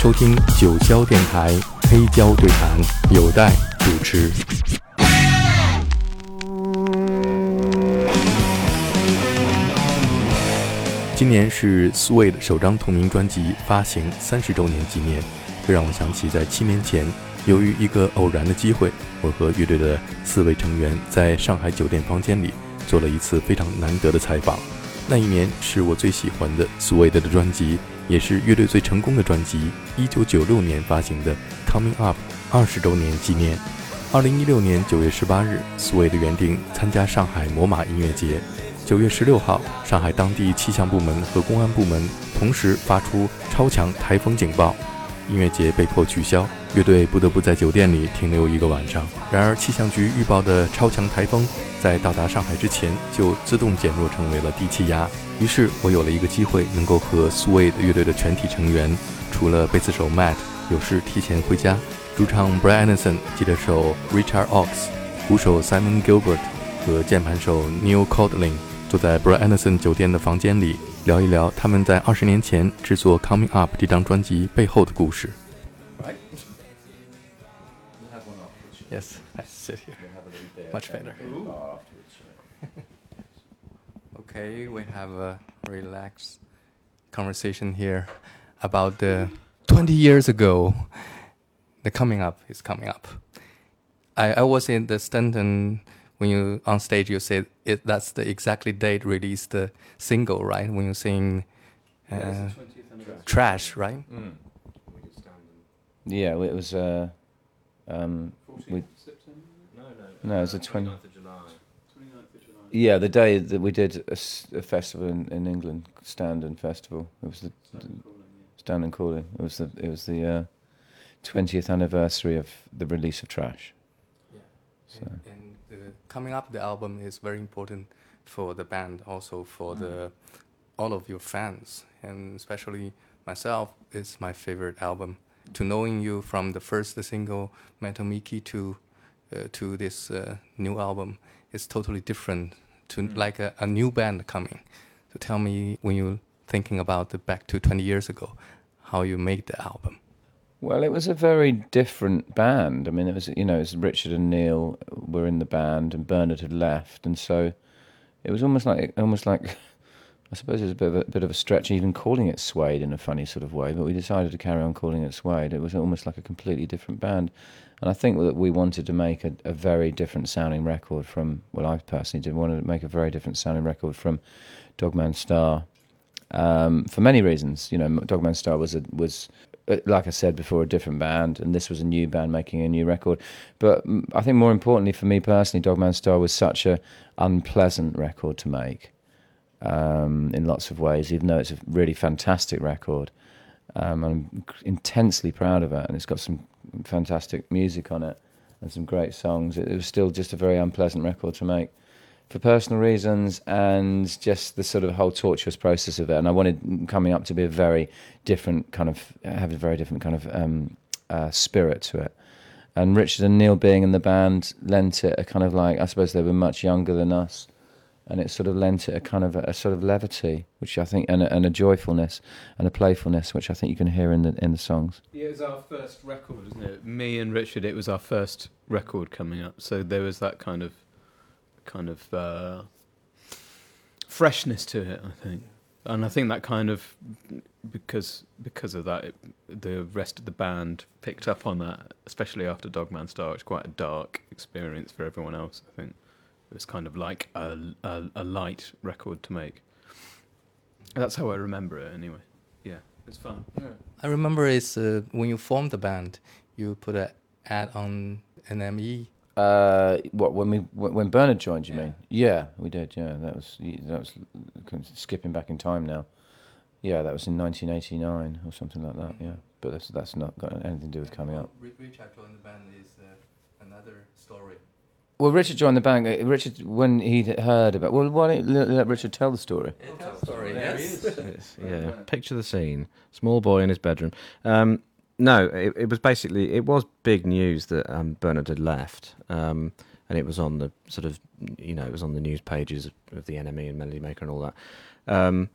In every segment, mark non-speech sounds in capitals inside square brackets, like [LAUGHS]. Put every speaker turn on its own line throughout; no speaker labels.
收听九霄电台黑胶对谈，有待主持。今年是 Suede 首张同名专辑发行三十周年纪念，这让我想起在七年前，由于一个偶然的机会，我和乐队的四位成员在上海酒店房间里做了一次非常难得的采访。那一年是我最喜欢的 Suede 的专辑，也是乐队最成功的专辑。一九九六年发行的《Coming Up》二十周年纪念。二零一六年九月十八日，Suede 原定参加上海魔马音乐节。九月十六号，上海当地气象部门和公安部门同时发出超强台风警报，音乐节被迫取消，乐队不得不在酒店里停留一个晚上。然而，气象局预报的超强台风在到达上海之前就自动减弱成为了低气压。于是我有了一个机会，能够和 Suede 乐队的全体成员，除了贝斯手 Matt 有事提前回家，主唱 Brian Anderson、吉他手 Richard Ox、鼓手 Simon Gilbert 和键盘手 Neil Codling。坐在 Brian Anderson 酒店的房间里，聊一聊他们在二十年前制作《Coming Up》这张专辑背后的故事。Yes, I sit here. Much better. Okay, we have a relaxed conversation here about the 20 years ago. The coming up is coming up. I, I was in the Standon when you on stage you say it that's the exactly date release the single right when you sing uh, trash right mm.
yeah it was uh, um, we, no, no, no, it was the 20th yeah, the day that we did a, a festival in, in England, Standon Festival. It was the Standon Calling. It was the it was the twentieth uh, anniversary of the release of Trash.
Yeah. So. And, and coming up the album is very important for the band, also for mm. the all of your fans, and especially myself. It's my favorite album. To knowing you from the first single Metal Mickey to uh, to this uh, new album is totally different. To mm. like a, a new band coming. So tell me when you're thinking about the back to 20 years ago, how you made the album.
Well, it was a very different band. I mean, it was you know, it was Richard and Neil were in the band, and Bernard had left, and so it was almost like almost like I suppose it was a bit of a, bit of a stretch even calling it Suede in a funny sort of way, but we decided to carry on calling it Suede. It was almost like a completely different band, and I think that we wanted to make a, a very different sounding record from. Well, I personally did want to make a very different sounding record from Dog Man Star. Um, for many reasons, you know, Dog Man Star was a, was like I said before, a different band, and this was a new band making a new record. But I think more importantly for me personally, Dog Man Star was such a unpleasant record to make um, in lots of ways, even though it's a really fantastic record. Um, I'm intensely proud of it, and it's got some fantastic music on it and some great songs. It, it was still just a very unpleasant record to make for personal reasons and just the sort of whole tortuous process of it. And I wanted coming up to be a very different kind of have a very different kind of um, uh, spirit to it. And Richard and Neil being in the band lent it a kind of like I suppose they were much younger than us, and it sort of lent it a kind of a, a sort of levity, which I think and a, and a joyfulness and a playfulness, which I think you can hear in the in the songs.
Yeah, it was our first record, isn't it? Me and Richard, it was our first record coming up, so there was that kind of kind of uh, freshness to it. I think, and I think that kind of because because of that, it, the rest of the band picked up on that, especially after Dog Man Star. It's quite a dark experience for everyone else. I think it was kind of like a, a, a light record to make. That's how I remember it, anyway. Yeah, it's fun. Yeah.
I remember it's uh, when you formed the band, you put an ad on NME
uh, what when we when Bernard joined? You yeah. mean? Yeah, we did. Yeah, that was that was skipping back in time now. Yeah, that was in 1989 or something like that. Yeah, but that's that's not got anything to do with coming up.
Richard joined the band is uh, another story.
Well, Richard joined the band. Uh, Richard, when he heard about, well, why don't you let Richard tell the story?
tell the story. Yes.
yes. Yeah. [LAUGHS] Picture the scene: small boy in his bedroom. Um, no, it, it was basically it was big news that um, Bernard had left, um, and it was on the sort of you know it was on the news pages of the NME and Melody Maker and all that. Um,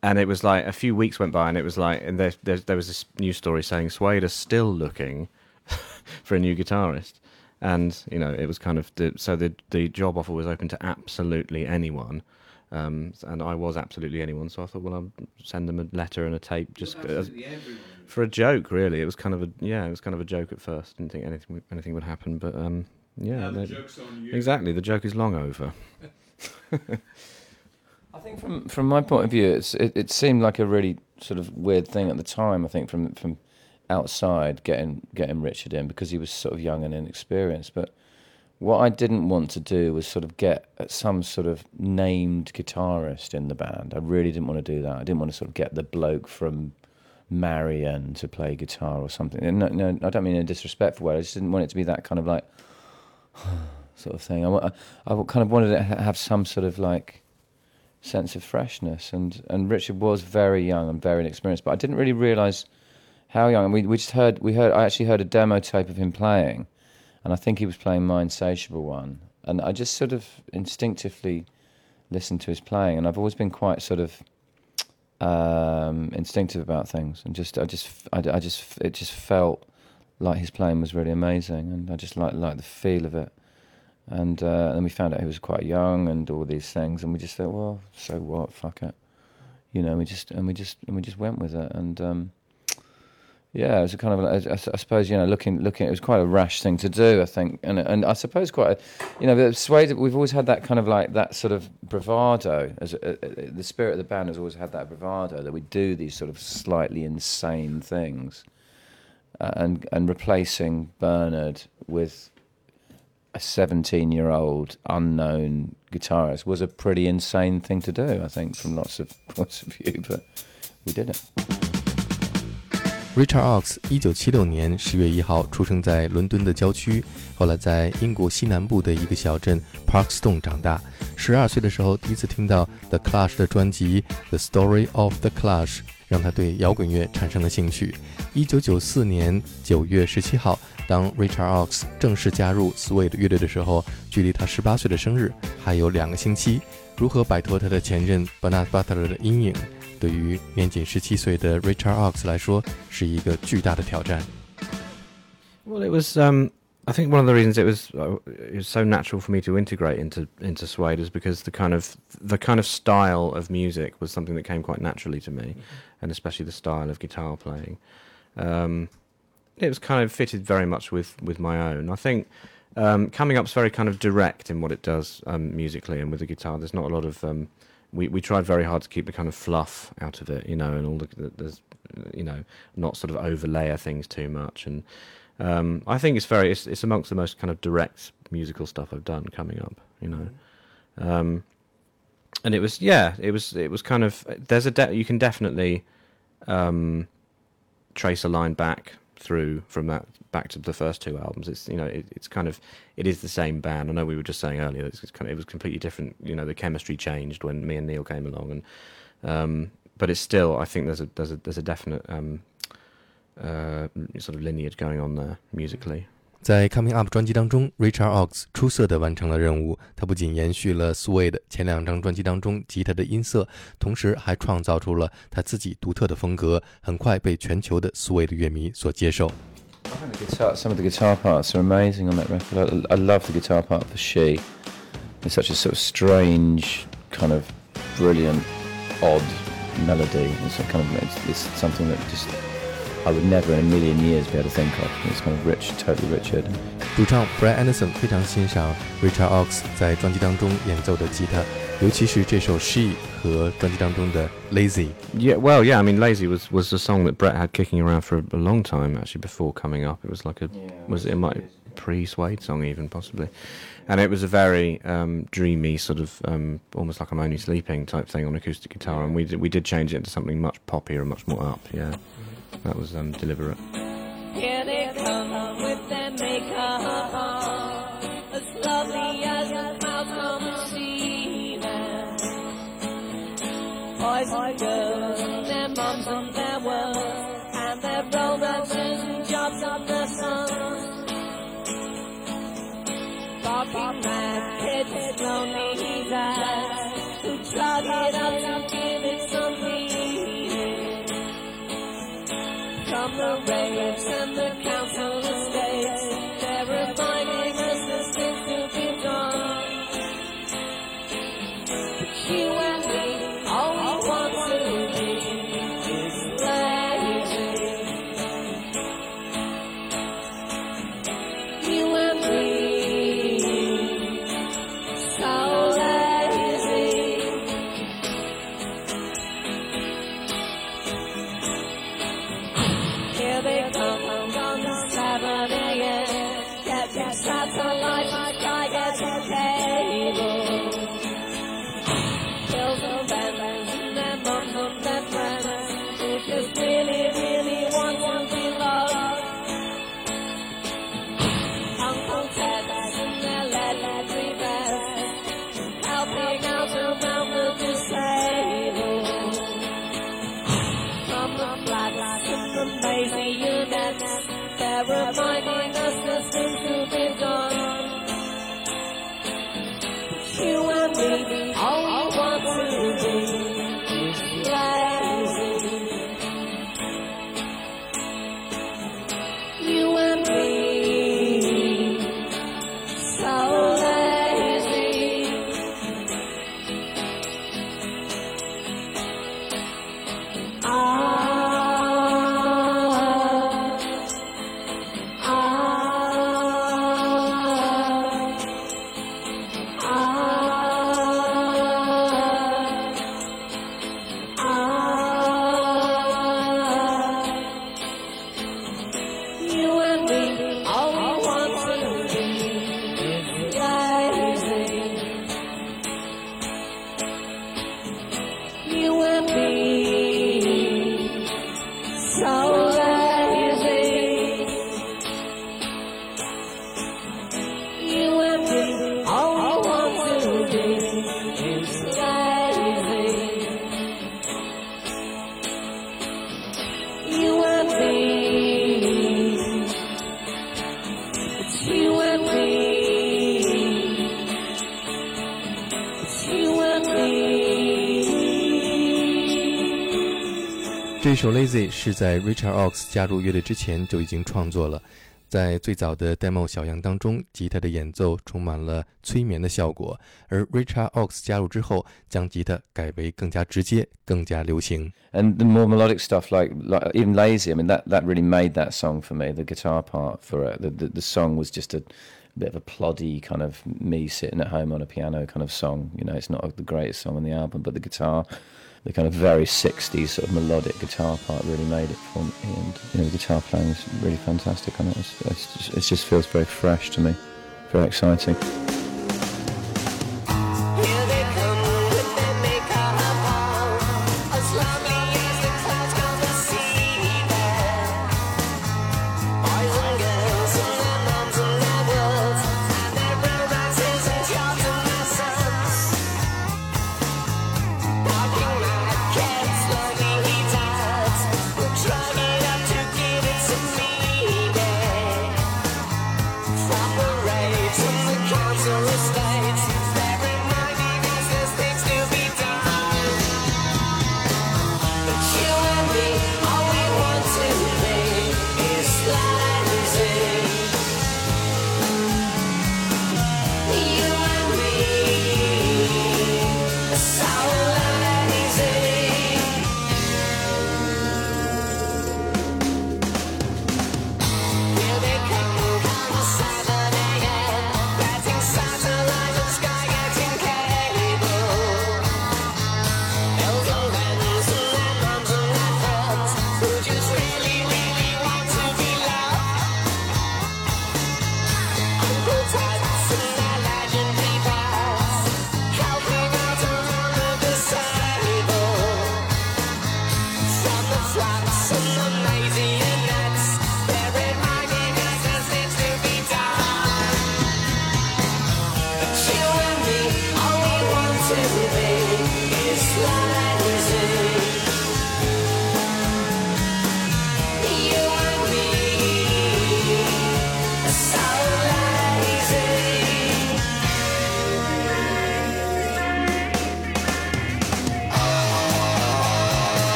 and it was like a few weeks went by, and it was like, and there there, there was this news story saying Suede is still looking [LAUGHS] for a new guitarist, and you know it was kind of the, so the the job offer was open to absolutely anyone. Um, and I was absolutely anyone, so I thought, well, I'll send them a letter and a tape just as, for a joke. Really, it was kind of a yeah, it was kind of a joke at first. Didn't think anything would- anything would happen, but um, yeah, they- exactly. The joke is long over. [LAUGHS]
I think from from my point of view, it's it, it seemed like a really sort of weird thing at the time. I think from from outside getting getting Richard in because he was sort of young and inexperienced. But what I didn't want to do was sort of get some sort of named guitarist in the band. I really didn't want to do that. I didn't want to sort of get the bloke from Marianne to play guitar or something. And no, no, I don't mean in a disrespectful way. I just didn't want it to be that kind of like [SIGHS] sort of thing. I, I, I kind of wanted to have some sort of like sense of freshness. And, and Richard was very young and very inexperienced, but I didn't really realise how young. And we, we just heard, we heard, I actually heard a demo tape of him playing, and I think he was playing My Insatiable One. And I just sort of instinctively listened to his playing, and I've always been quite sort of um, instinctive about things, and just I just I, I just it just felt like his playing was really amazing, and I just like like the feel of it. And uh, then we found out he was quite young and all these things, and we just thought, well, so what? Fuck it, you know. We just and we just and we just went with it, and um, yeah, it was a kind of I, I suppose you know looking looking it was quite a rash thing to do, I think, and and I suppose quite a, you know the Suede we've always had that kind of like that sort of bravado as uh, uh, the spirit of the band has always had that bravado that we do these sort of slightly insane things, uh, and and replacing Bernard with a 17 year old unknown guitarist was a pretty insane thing to do, I think, from lots of [LAUGHS] points of view, but we did it.
Richard Ox 一九七六年十月一号出生在伦敦的郊区，后来在英国西南部的一个小镇 Parkstone 长大。十二岁的时候，第一次听到 The Clash 的专辑《The Story of the Clash》，让他对摇滚乐产生了兴趣。一九九四年九月十七号，当 Richard Ox 正式加入 Suede 乐队的时候，距离他十八岁的生日还有两个星期。如何摆脱他的前任 Bernard Butler 的阴影，对于年仅十七岁的 Richard Oakes 来说是一个巨大的挑战。
Well, it was um. I think one of the reasons it was uh, it was so natural for me to integrate into into suede is because the kind of the kind of style of music was something that came quite naturally to me, and especially the style of guitar playing. Um, it was kind of fitted very much with with my own. I think um, coming up's very kind of direct in what it does um, musically and with the guitar. There's not a lot of um, we we tried very hard to keep the kind of fluff out of it, you know, and all the the- there's you know not sort of overlayer things too much and. Um, I think it's very it's, it's amongst the most kind of direct musical stuff I've done coming up, you know. Um, and it was yeah, it was it was kind of there's a de- you can definitely um, trace a line back through from that back to the first two albums. It's you know it, it's kind of it is the same band. I know we were just saying earlier it's, it's kind of, it was completely different. You know the chemistry changed when me and Neil came along, and um, but it's still I think there's a there's a there's a definite um, uh, sort of lineage going on there musically.
在《Coming Up》专辑当中，Richard Oakes 出色地完成了任务。他不仅延续了 Suede 前两张专辑当中吉他的音色，同时还创造出了他自己独特的风格，很快被全球的 Suede 乐迷所接受。
the guitar, some of the guitar parts are amazing on that record. I, I love the guitar part for She. It's such a sort of strange, kind of brilliant, odd melody. It's, kind of, it's, it's something that just I would never in a million years be able to think of. It's kind of rich, totally Richard.
主唱 Brett Anderson 非常欣赏 Richard Oakes 在专辑当中演奏的吉他，尤其是这首《She》和专辑当中的《Lazy》。
Yeah, well, yeah. I mean, "Lazy" was was a song that Brett had kicking around for a, a long time actually before coming up. It was like a was it might pre-Suede song even possibly, and it was a very um, dreamy sort of um, almost like I'm only sleeping type thing on acoustic guitar, and we did, we did change it into something much poppier and much more up. Yeah, that was um, deliberate.
Here they come with their makeup boys and girls, their moms and their worlds, and their rollers and jobs on the sun. Barking mad kids, lonely heathens, who drug it up and give it some
From the
raves Solazy Richard Oakes 加入乐队之前就已经创作了，在最早的 demo 小样当中，吉他的演奏充满了催眠的效果，而 Richard Oakes 加入之后，将吉他改为更加直接、更加流行。
And the more melodic stuff, like, like even Lazy, I mean that that really made that song for me. The guitar part for it, the the, the song was just a bit of a ploddy kind of me sitting at home on a piano kind of song. You know, it's not the greatest song on the album, but the guitar the kind of very 60s sort of melodic guitar part really made it for me. And you know the guitar playing is really fantastic on it. It's just, it just feels very fresh to me very exciting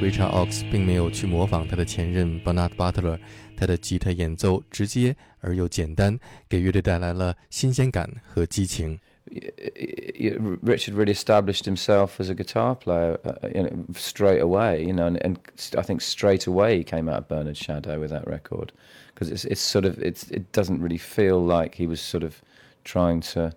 Richard Oakes 并没有去模仿他的前任 Bernard Butler，他的吉他演奏直接而又简单，给乐队带来了新鲜感和激情。
Richard really established himself as a guitar player uh, you know, straight away, you know, and, and, I think straight away he came out of Bernard's Shadow with that record because it's, it's sort of it's, it doesn't really feel like he was sort of trying to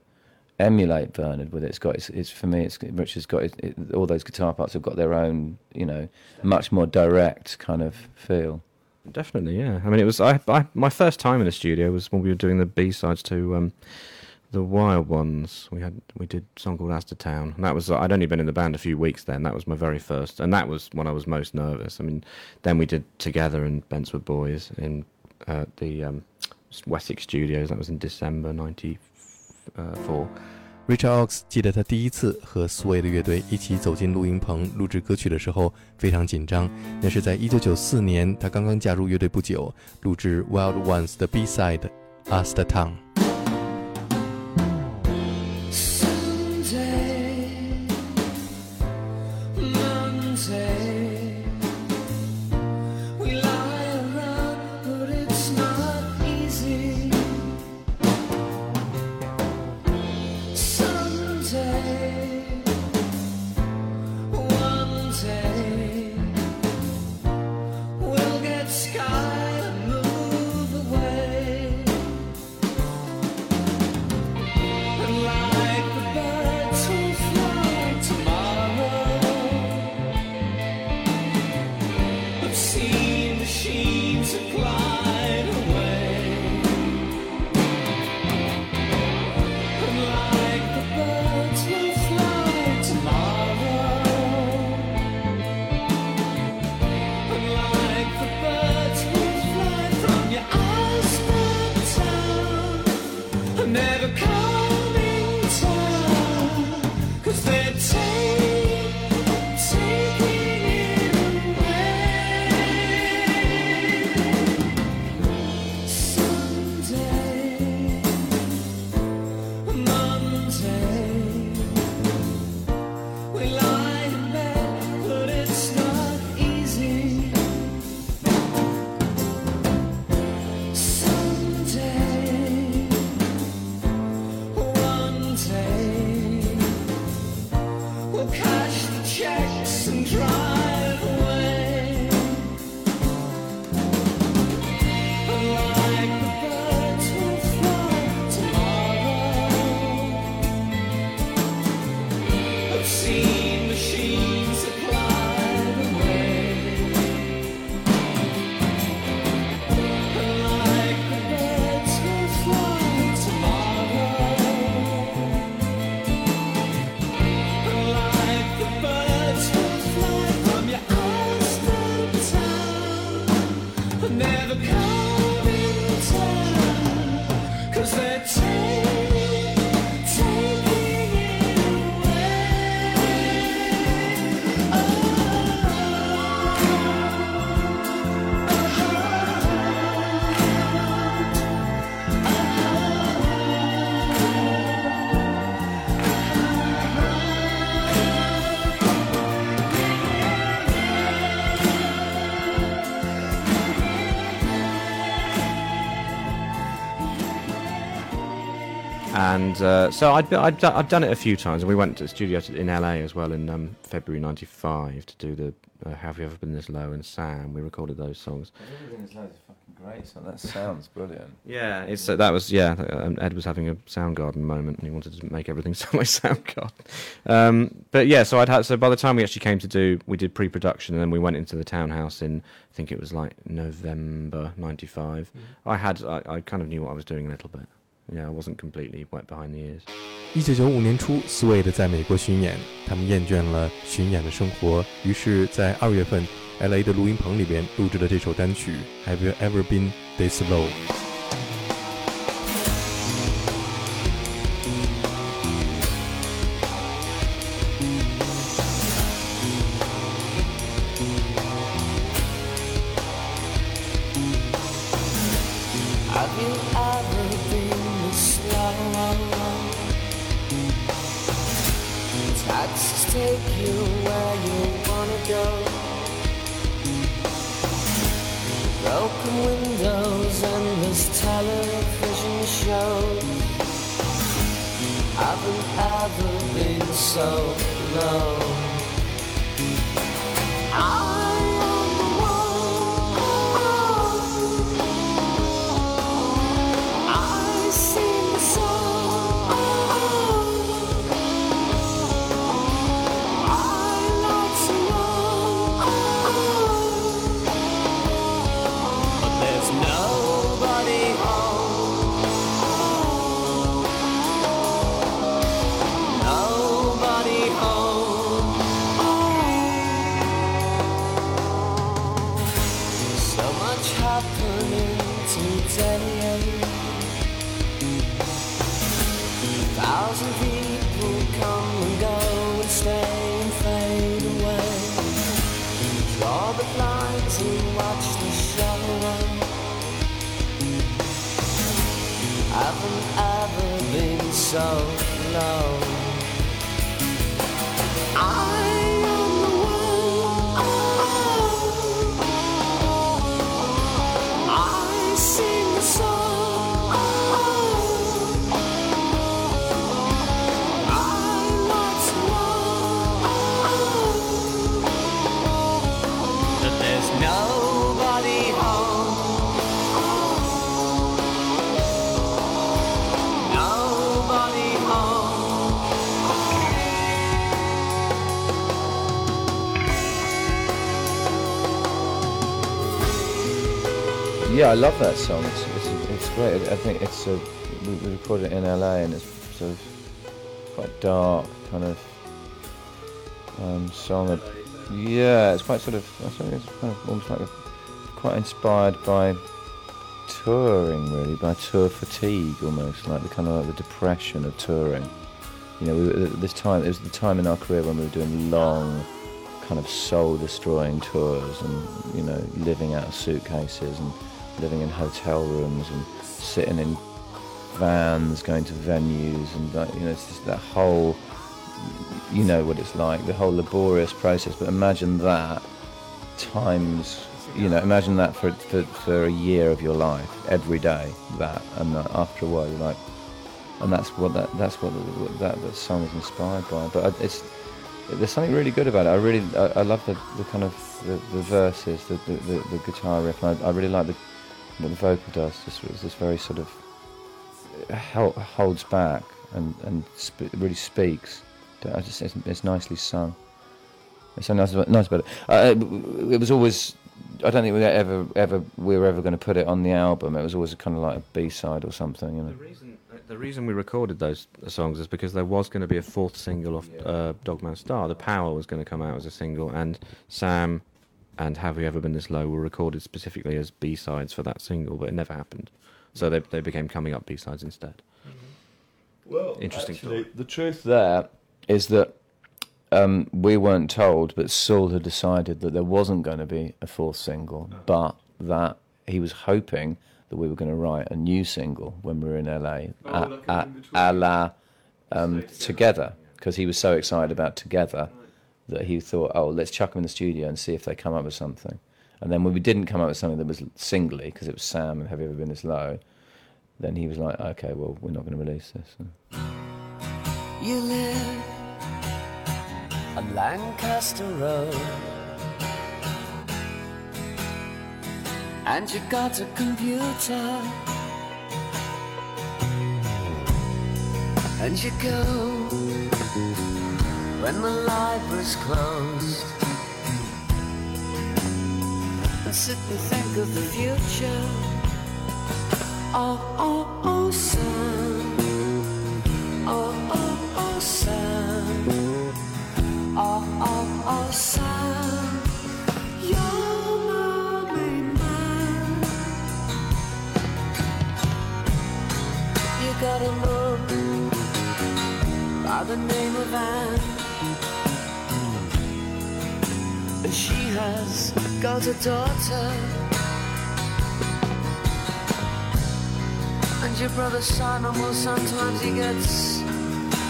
emulate Bernard with it. It's got it's, it's for me. It's Richard's got it, it, all those guitar parts have got their own, you know, much more direct kind of feel.
Definitely, yeah. I mean, it was I, I my first time in the studio was when we were doing the B sides to um, the Wild Ones. We had we did a song called Asda Town, and that was I'd only been in the band a few weeks then. That was my very first, and that was when I was most nervous. I mean, then we did together in Bentswood Boys in uh, the um, Wessex Studios. That was in December 呃，For
Richard Ox 记得他第一次和 s w a y 的乐队一起走进录音棚录制歌曲的时候非常紧张。那是在1994年，他刚刚加入乐队不久，录制 Wild Ones 的 B-side《As the Town》。
And uh, so I'd, I'd, I'd done it a few times, and we went to the studio in LA as well in um, February '95 to do the uh, "Have You Ever Been This Low" and Sam. We recorded those songs.
Everything is fucking great. So that sounds brilliant. [LAUGHS]
Yeah, it's uh, that was yeah. Um, Ed was having a Soundgarden moment, and he wanted to make everything [LAUGHS] sound like Soundgarden. Um, but yeah, so I'd had so by the time we actually came to do, we did pre-production, and then we went into the townhouse in I think it was like November '95. Mm. I had I, I kind of knew what I was doing a little bit. Yeah, I wasn't completely wet behind the ears.
一九九五年初，Suede 在美国巡演，他们厌倦了巡演的生活，于是，在二月份，LA 的录音棚里边录制了这首单曲《Have You Ever Been This Low》。So
Yeah, I love that song. It's, it's, it's great. I think it's a, we, recorded it in LA and it's sort of quite dark kind of um, song. Yeah, it's quite sort of, it's kind of almost like a, quite inspired by touring really, by tour fatigue almost, like the kind of like the depression of touring. You know, we, this time, it was the time in our career when we were doing long, kind of soul-destroying tours, and you know, living out of suitcases and living in hotel rooms and sitting in vans, going to venues, and like, you know, it's just that whole, you know, what it's like, the whole laborious process. But imagine that times, you know, imagine that for for, for a year of your life, every day, that, and uh, after a while, you're like, and that's what that that's what, what that that song is inspired by. But it's there's something really good about it. I really I, I love the, the kind of the, the verses, the, the, the, guitar riff. I, I really like the what the vocal does. It's just very sort of hel- holds back and and sp- really speaks. I just it's, it's nicely sung. It's so nice, about- nice about it. Uh, it was always. I don't think we ever ever we were ever going to put it on the album. It was always kind of like a B side or something. You know.
The reason the reason we recorded those songs is because there was going to be a fourth single off uh, Dog Man Star. The Power was going to come out as a single, and Sam and Have We Ever Been This Low were recorded specifically as B sides for that single, but it never happened. So they they became coming up B sides instead.
Well,
Interesting
Actually, the truth there is that um, we weren't told, but Saul had decided that there wasn't going to be a fourth single, but that he was hoping that we were going to write a new single when we were in LA,
Oh,
a, a, a la um, Together, because he was so excited about Together that he thought, oh, let's chuck them in the studio and see if they come up with something. And then when we didn't come up with something that was singly, because it was Sam and Have You Ever Been This Low, then he was like, okay, well, we're not going to release this.
You live on Lancaster Road. And you got a computer. And you go when the library's closed. And sit and think of the future. Oh, oh, oh, son. Oh, oh, oh, Sam. Oh, oh, oh, Sam. You're my main man. You got a look by the name of Anne. And she has got a daughter. And your brother Simon, well, sometimes he gets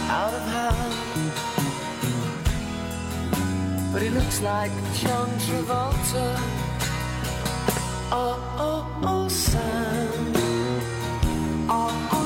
out of hand. but he looks like John Travolta. Oh, oh, oh, Sam. Oh, oh,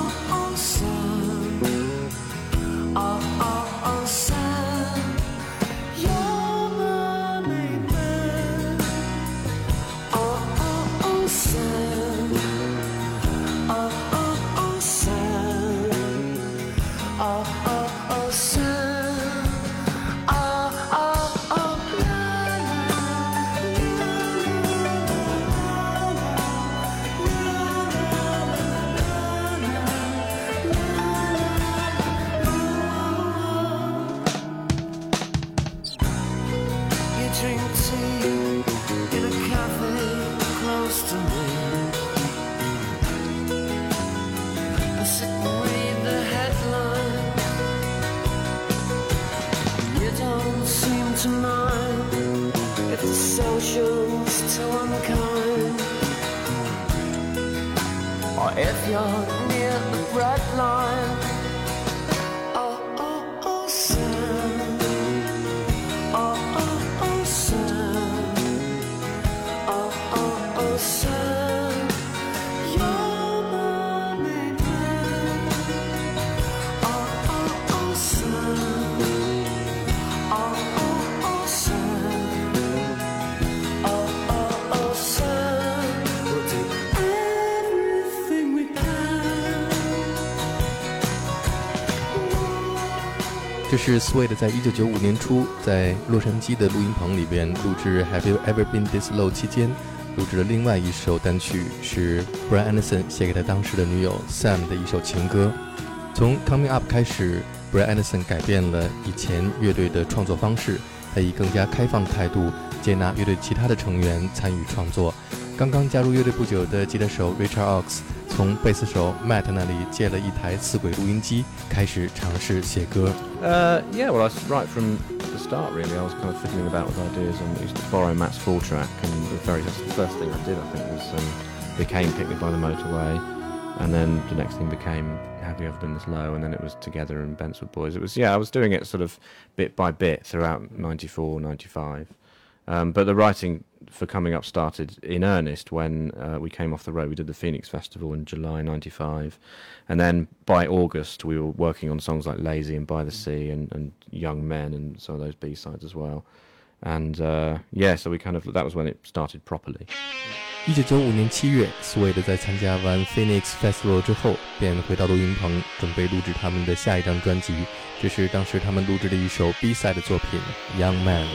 是 Suede 在一九九五年初在洛杉矶的录音棚里边录制《Have You Ever Been This Low》期间录制的另外一首单曲，是 Brian Anderson 写给他当时的女友 Sam 的一首情歌。从 Coming Up 开始，Brian Anderson 改变了以前乐队的创作方式，他以更加开放的态度接纳乐队其他的成员参与创作。刚刚加入乐队不久的吉他手 Richard Ox 从贝斯手 Matt 那里借了一台四轨录音机，开始尝试写歌。
Uh, yeah, well, I s- right from the start, really, I was kind of fiddling about with ideas and used to borrow Matt's full track. And the very the first thing I did, I think, was um, became Pick Me by the Motorway, and then the next thing became Have You Ever Been This Low, and then it was Together and Bentwood Boys. It was yeah, I was doing it sort of bit by bit throughout '94, '95. Um, but the writing for Coming Up started in earnest when uh, we came off the road. We did the Phoenix Festival in July '95, and then by August we were working on songs like Lazy and By the Sea and, and Young Men and some of those B sides as well. And uh, yeah, so we kind of that was when it started properly.
一九九五年七月，Suede 在参加完 Phoenix Festival 之后，便回到录音棚，准备录制他们的下一张专辑。这是当时他们录制的一首 B-side 的作品《Young Man》。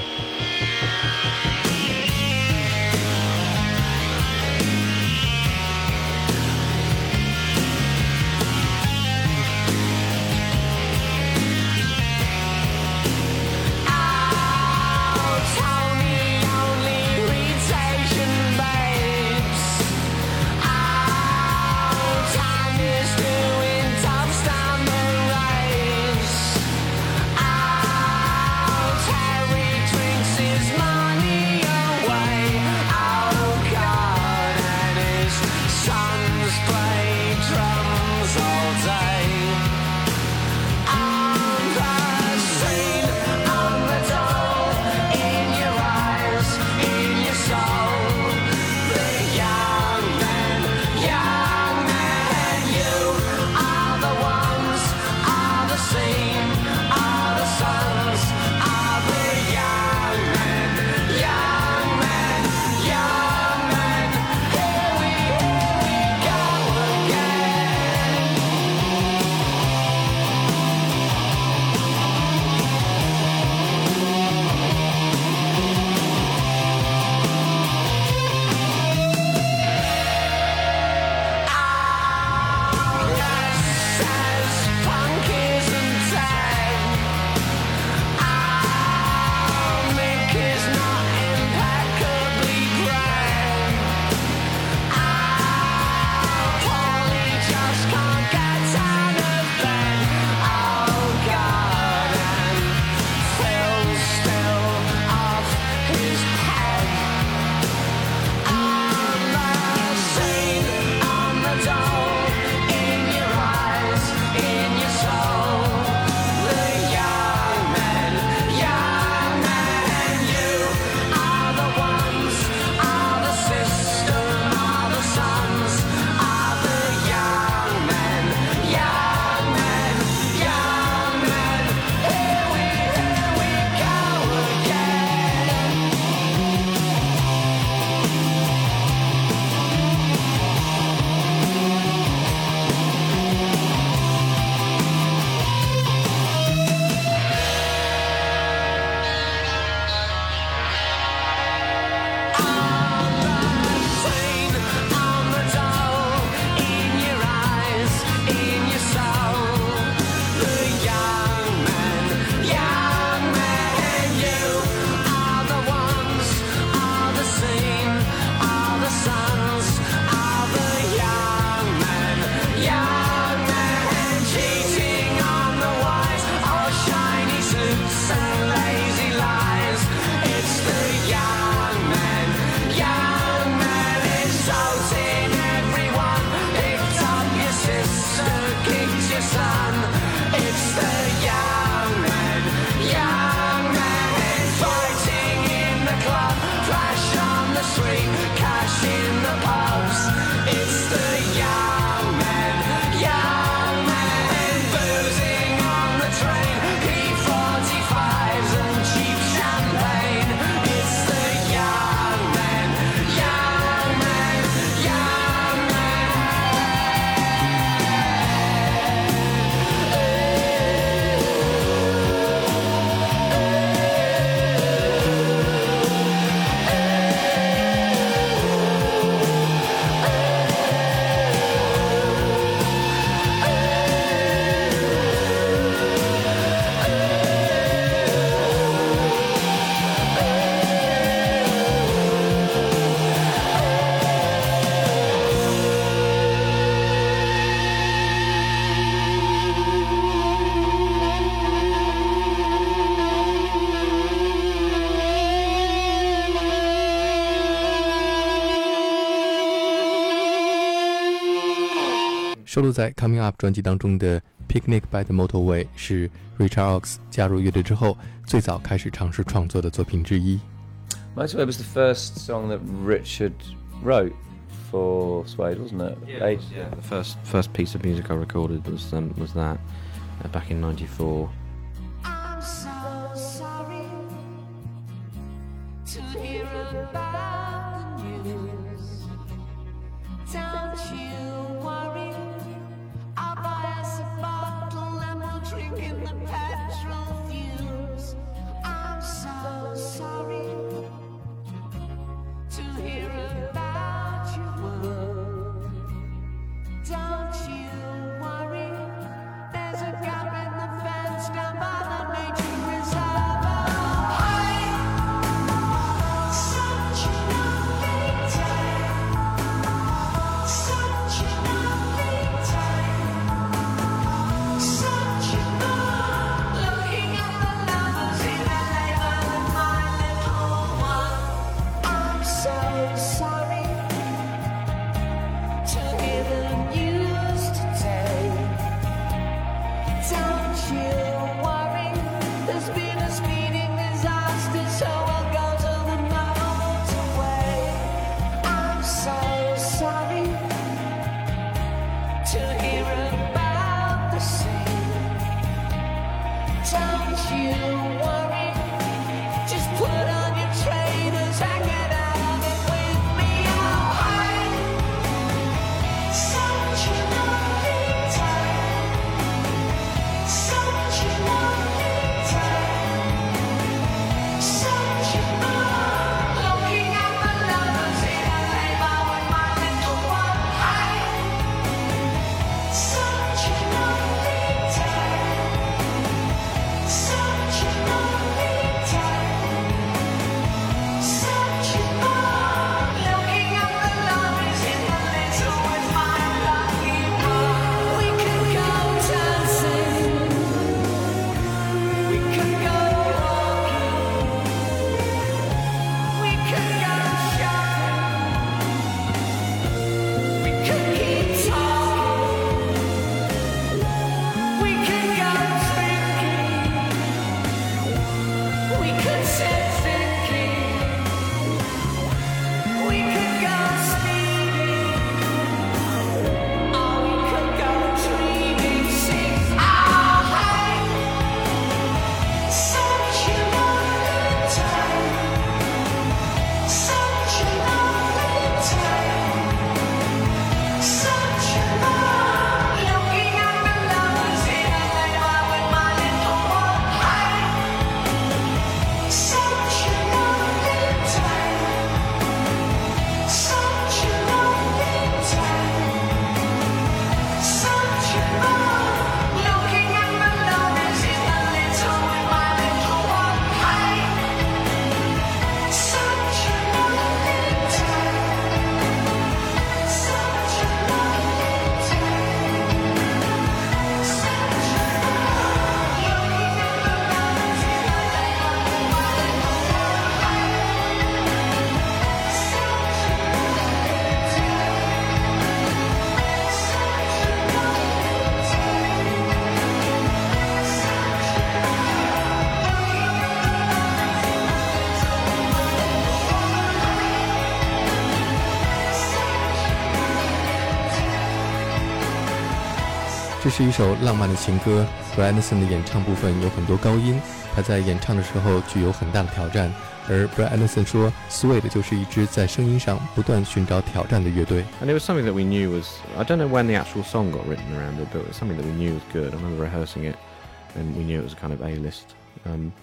在 Coming Up 专辑当中的 Picnic by the Motorway 是 Richard Oakes 加入乐队之后最早开始尝试创作的作品之一。
Motorway was the first song that Richard wrote for Suede, wasn't it? Yeah, yeah.
The first first piece of music I recorded was um, was that uh, back in '94.
You
是一首浪漫的情歌。Brian Anderson 的演唱部分有很多高音，他在演唱的时候具有很大的挑战。而 Brian Anderson 说，Suede 就是一支在声音上不断寻找挑战的乐队。
And it was something that we knew was. I don't know when the actual song got written around it, but it was something that we knew was good. I remember rehearsing it, and we knew it was kind of A-list. Um,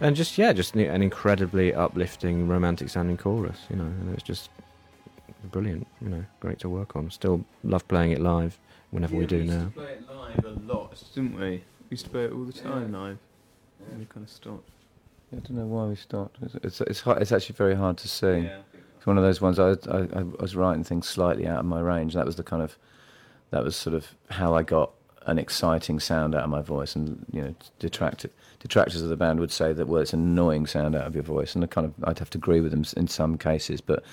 and just yeah, just an incredibly uplifting, romantic sounding chorus. You know, and it's just brilliant. You know, great to work on. Still love playing it live whenever we do
used
now.
to play it live a lot, didn't we? We used to play it all the time live. And we kind of stopped.
I don't know why we stopped. It's it's it's, hard, it's actually very hard to sing. It's one of those ones. I, I I was writing things slightly out of my range. That was the kind of that was sort of how I got an exciting sound out of my voice, and you know, detractors detractors of the band would say that well, it's an annoying sound out of your voice, and I kind of I'd have to agree with them in some cases, but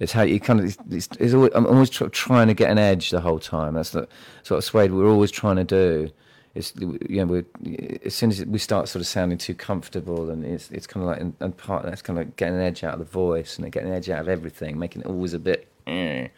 it's how you kind of it's, it's, always, I'm always tr- trying to get an edge the whole time. That's the sort of Suede we're always trying to do. It's you know as soon as we start sort of sounding too comfortable, and it's it's kind of like and, part that's kind of like getting an edge out of the voice and getting an edge out of everything, making it always a bit. Eh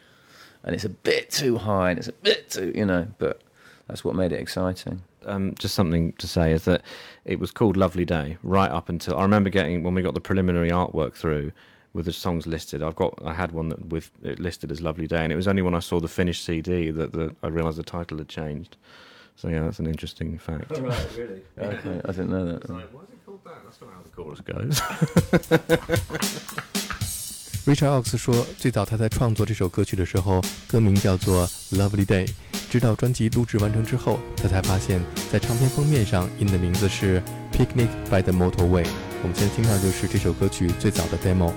and it's a bit too high and it's a bit too you know but that's what made it exciting
um, just something to say is that it was called Lovely Day right up until I remember getting when we got the preliminary artwork through with the songs listed. I've got I had one that with it listed as Lovely Day, and it was only when I saw the finished CD that the, I realised the title had changed. So yeah, that's an interesting fact.
Oh, [LAUGHS] right, really? okay, I didn't know that.
Like, why is it called that? That's not how the chorus goes. [LAUGHS]
Richard Oakes 说，最早他在创作这首歌曲的时候，歌名叫做《Lovely Day》，直到专辑录制完成之后，他才发现，在唱片封面上印的名字是《Picnic by the Motorway》。我们现在听到就是这首歌曲最早的 demo。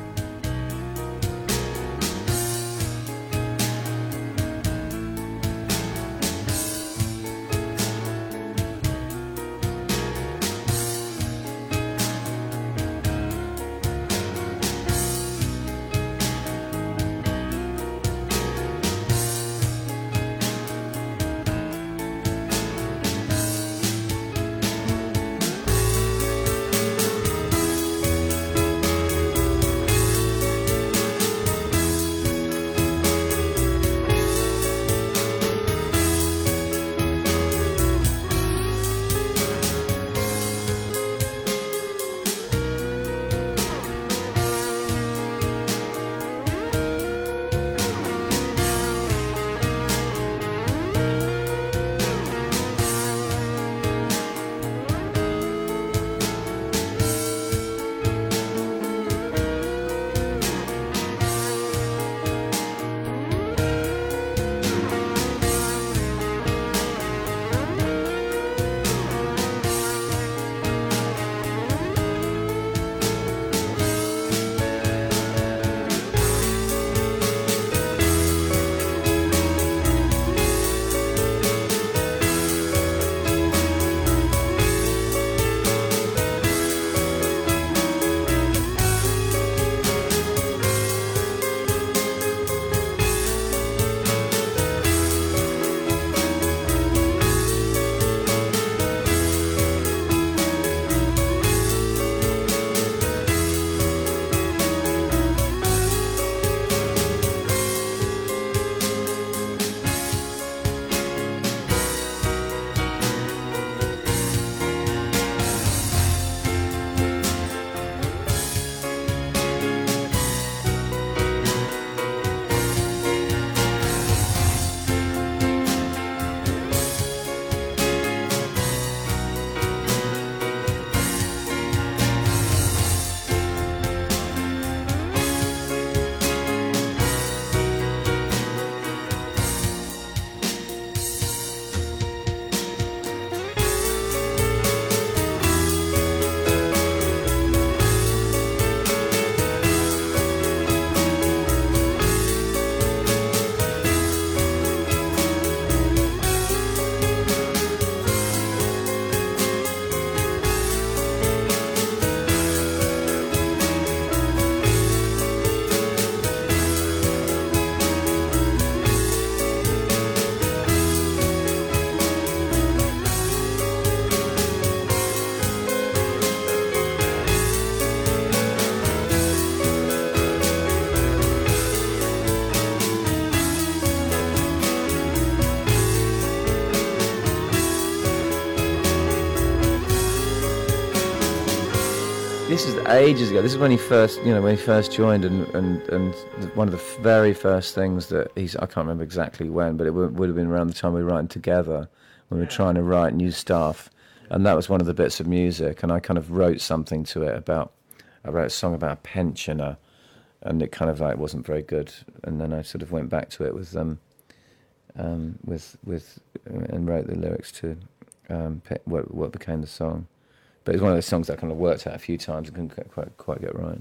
Ages ago. This is when he first, you know, when he first joined, and and and one of the very first things that he's. I can't remember exactly when, but it would, have been around the time we were writing together when we were trying to write new stuff, and that was one of the bits of music. And I kind of wrote something to it about. I wrote a song about a pensioner, and it kind of like wasn't very good. And then I sort of went back to it with um, um, with with and wrote the lyrics to um, what what became the song. But it's one of those songs that kind of worked out a few times and couldn't quite quite get right.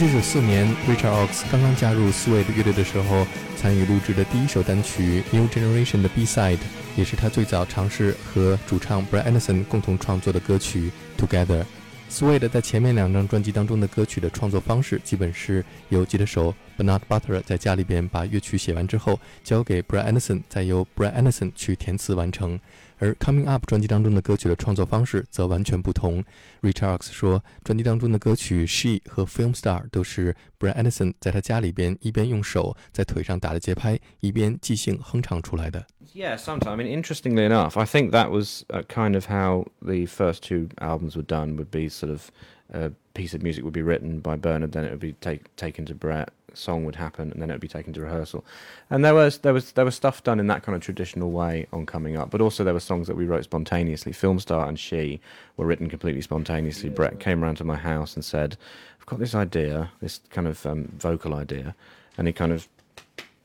一九九四年 Richard Ox 刚刚加入 Suede 乐队的时候参与录制的第一首单曲《New Generation》的 B-side，也是他最早尝试和主唱 Brian Anderson 共同创作的歌曲《Together》。Suede 在前面两张专辑当中的歌曲的创作方式，基本是由吉他手 Bernard Butler 在家里边把乐曲写完之后，交给 Brian Anderson，再由 Brian Anderson 去填词完成。而 Coming Up 专辑当中的歌曲的创作方式则完全不同。Richard Ox 说，专辑当中的歌曲《She》和《Film Star》都是 Brian Anderson 在他家里边一边用手在腿上打着节拍，一边即兴哼唱出来的。
Yeah, sometimes. I mean, interestingly enough, I think that was uh, kind of how the first two albums were done. Would be sort of a piece of music would be written by Bernard, then it would be take, taken to Brett. Song would happen, and then it would be taken to rehearsal. And there was there was there was stuff done in that kind of traditional way on coming up, but also there were songs that we wrote spontaneously. Film Star and She were written completely spontaneously. Brett came around to my house and said, "I've got this idea, this kind of um, vocal idea," and he kind of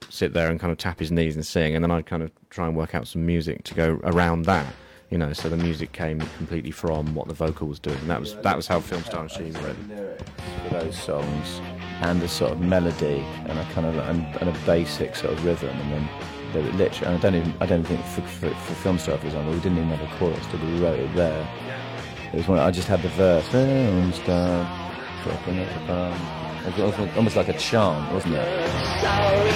sit there and kind of tap his knees and sing, and then I'd kind of try and work out some music to go around that, you know. So the music came completely from what the vocal was doing, and that was that was how Film Star and She were written.
for those songs and a sort of melody and a kind of and, and a basic sort of rhythm and then they were literally and I don't even I don't think for, for, for film star for example we didn't even have a chorus did we? we wrote it there it was one I just had the verse film star dropping at the it was almost- almost like a chant wasn't it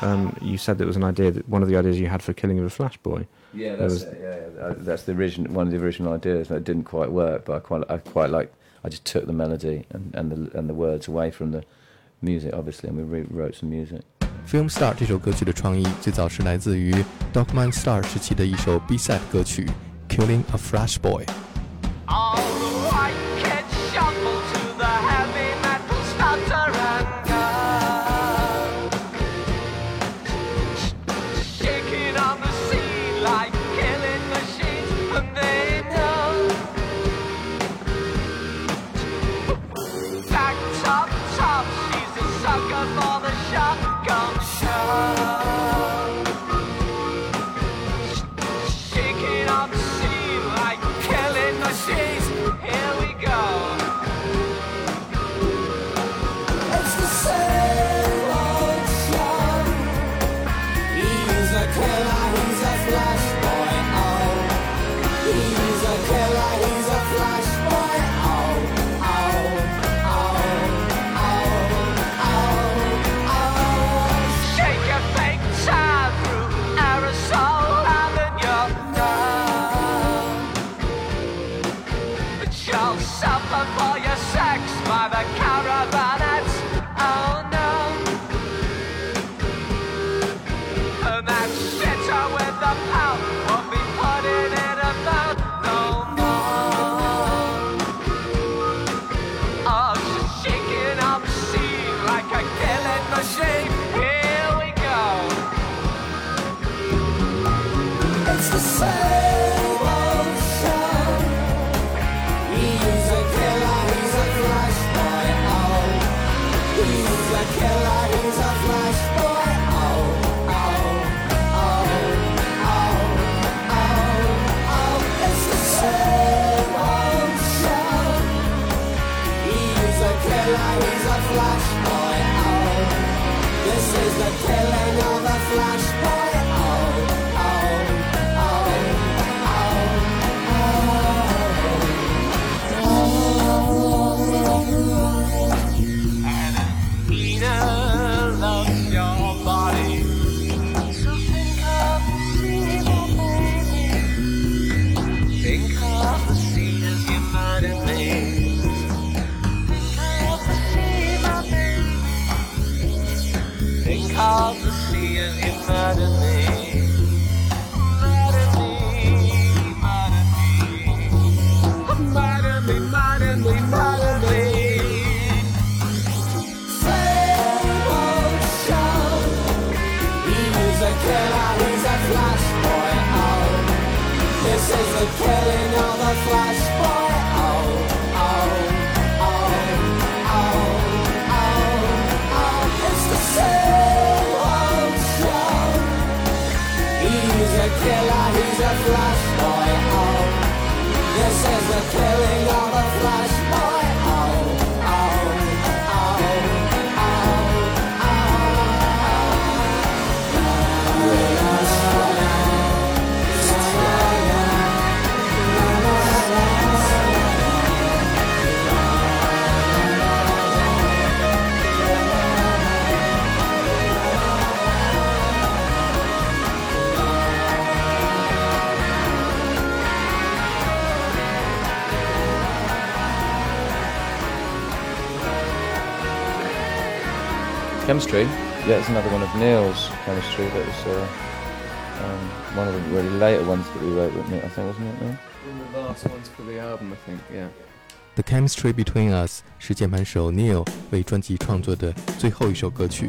Um, you said that was an idea that one of the ideas you had for Killing of a Flash Boy.
yeah
that's
that's it, yeah, yeah. that's the original one of the original ideas and it didn't quite work but I quite I quite like I just took the melody and, and the and the words away from the music, obviously, and we rewrote some music.
Film Star 这首歌曲的创意最早是来自于 Dog Man Star 时期的一首 B-side 歌曲《Killing a Flash Boy》。
Chemistry? Yeah, it's another one of Neil's chemistry that was uh, um, one of the really later ones that we wrote, wasn't it? I think, wasn't it, Neil?
One of the last ones for the album, I think, yeah.
The Chemistry Between Us 是键盘手 Neil 为专辑创作的最后一首歌曲。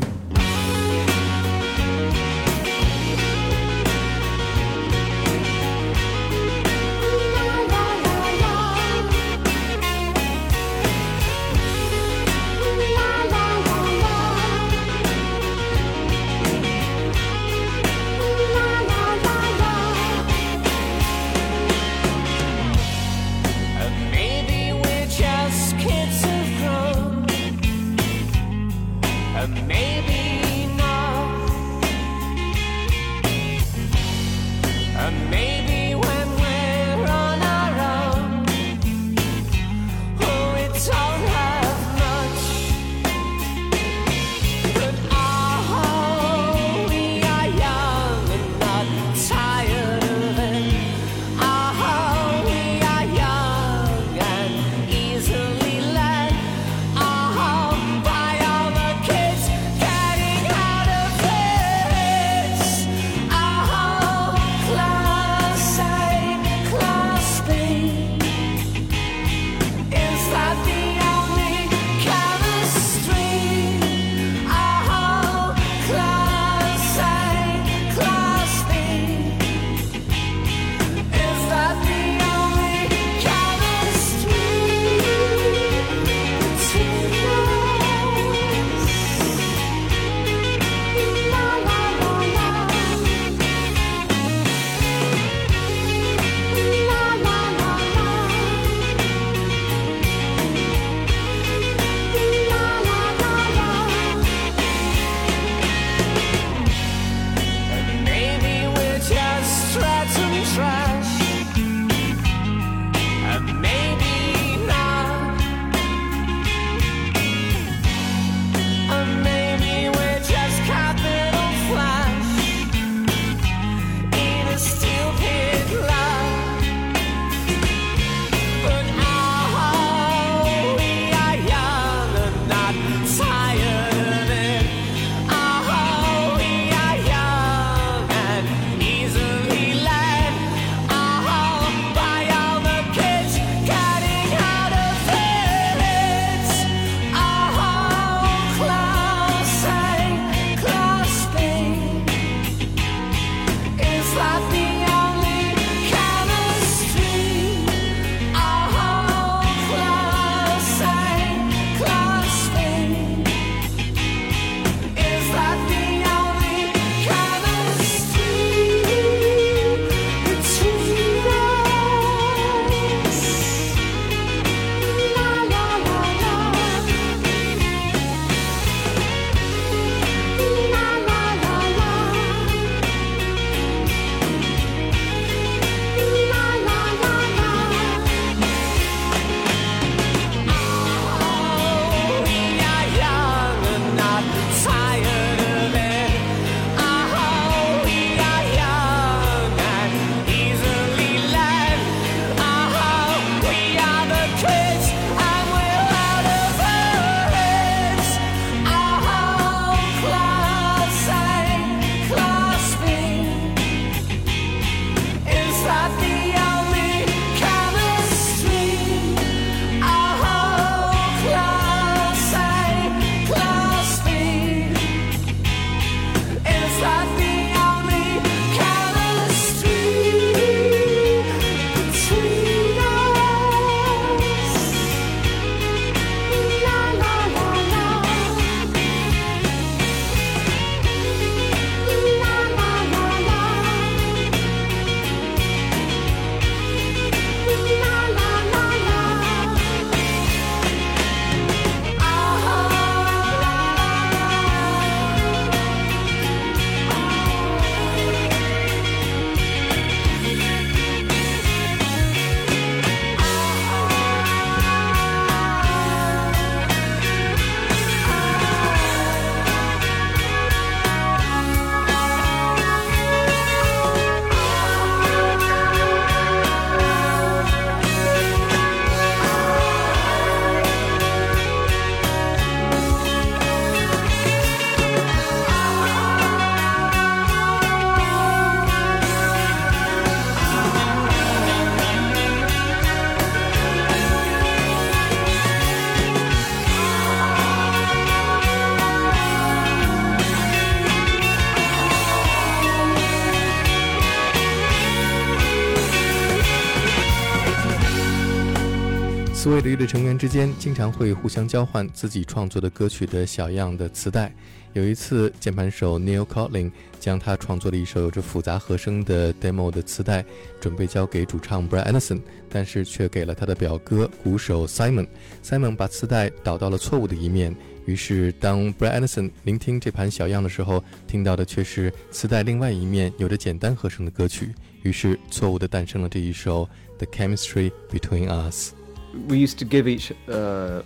乐队成员之间经常会互相交换自己创作的歌曲的小样的磁带。有一次，键盘手 Neil Collin 将他创作的一首有着复杂和声的 demo 的磁带准备交给主唱 Brian Anderson，但是却给了他的表哥鼓手 Simon。Simon 把磁带导到了错误的一面，于是当 Brian Anderson 聆听这盘小样的时候，听到的却是磁带另外一面有着简单和声的歌曲，于是错误的诞生了这一首 The Chemistry Between Us。
We used to give each uh,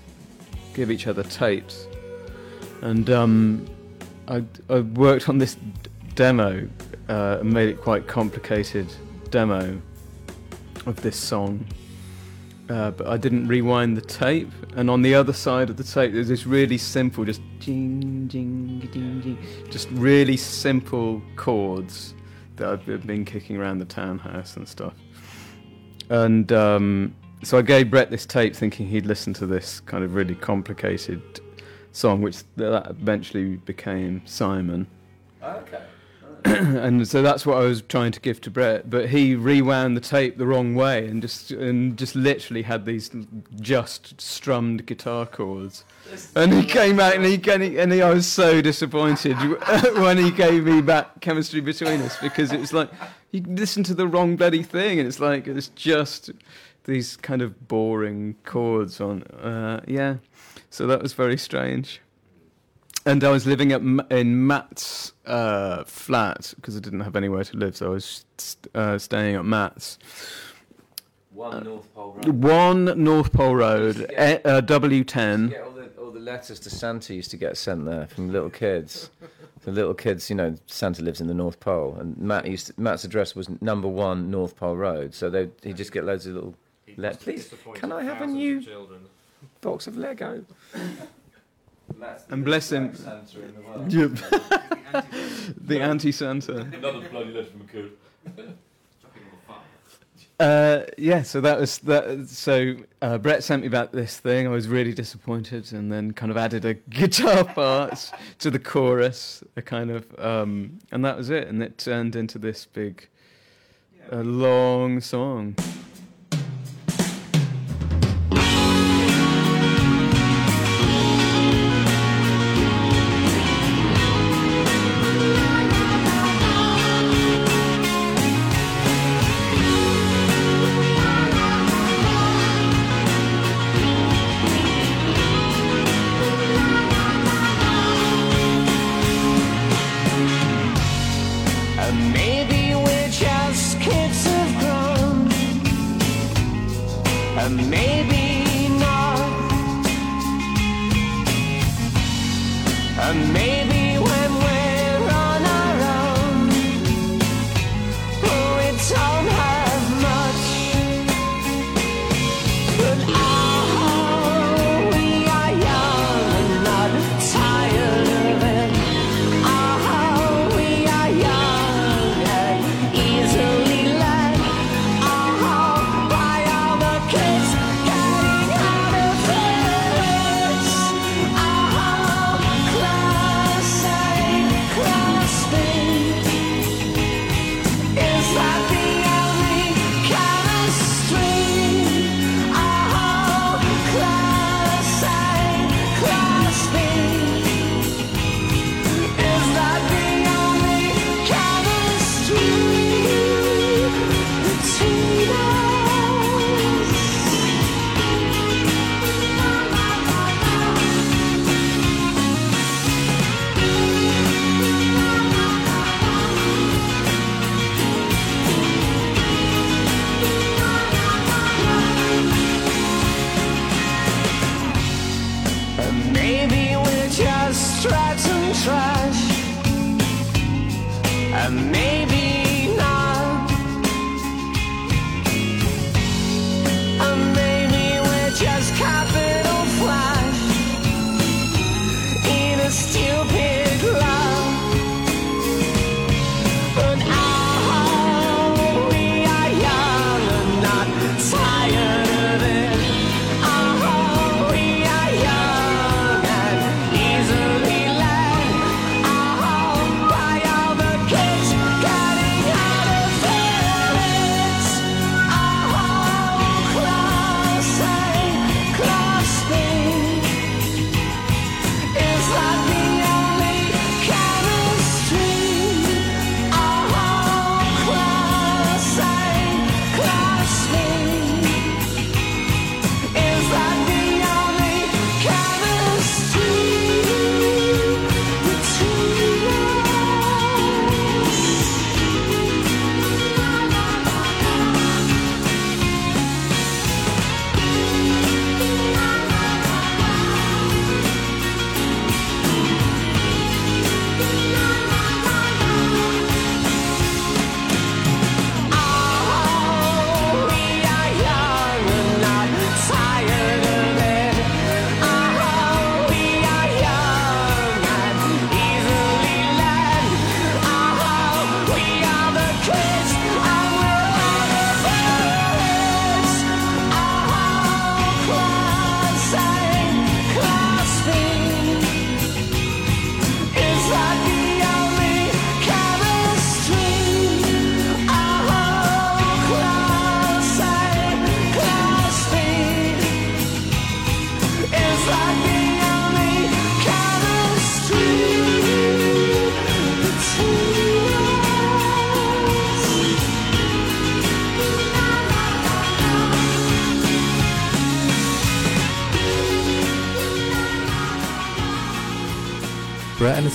give each other tapes, and um, I, I worked on this demo uh, and made it quite complicated demo of this song. Uh, but I didn't rewind the tape, and on the other side of the tape, there's this really simple, just jing, jing, jing, jing, just really simple chords that I've been kicking around the townhouse and stuff. And um, so I gave Brett this tape thinking he'd listen to this kind of really complicated song, which that eventually became Simon.
Okay. [CLEARS THROAT]
and so that's what I was trying to give to Brett, but he rewound the tape the wrong way and just and just literally had these just strummed guitar chords. And he came out and he, and he, and he I was so disappointed [LAUGHS] when he gave me back chemistry between us because it was like you listen to the wrong bloody thing and it's like it's just these kind of boring chords on uh, yeah. So that was very strange. And I was living at in Matt's uh, flat because I didn't have anywhere to live, so I was uh, staying at Matt's.
One North Pole Road.
One North Pole Road,
Used to
eh,
get-
uh, W10.
Get all the all the letters to Santa used to get sent there from little kids. the little kids, you know, Santa lives in the North Pole, and Matt used to, Matt's address was number one North Pole Road. So they he'd just get loads of little. Le- Please, can I have a new box of Lego?
And bless him.
Santa in the world.
Yep. [LAUGHS] the anti-Santa.
Another bloody letter from a kid.
Uh, yeah, so that was that. So uh, Brett sent me back this thing. I was really disappointed, and then kind of added a [LAUGHS] guitar part to the chorus, a kind of, um, and that was it. And it turned into this big, uh, long song.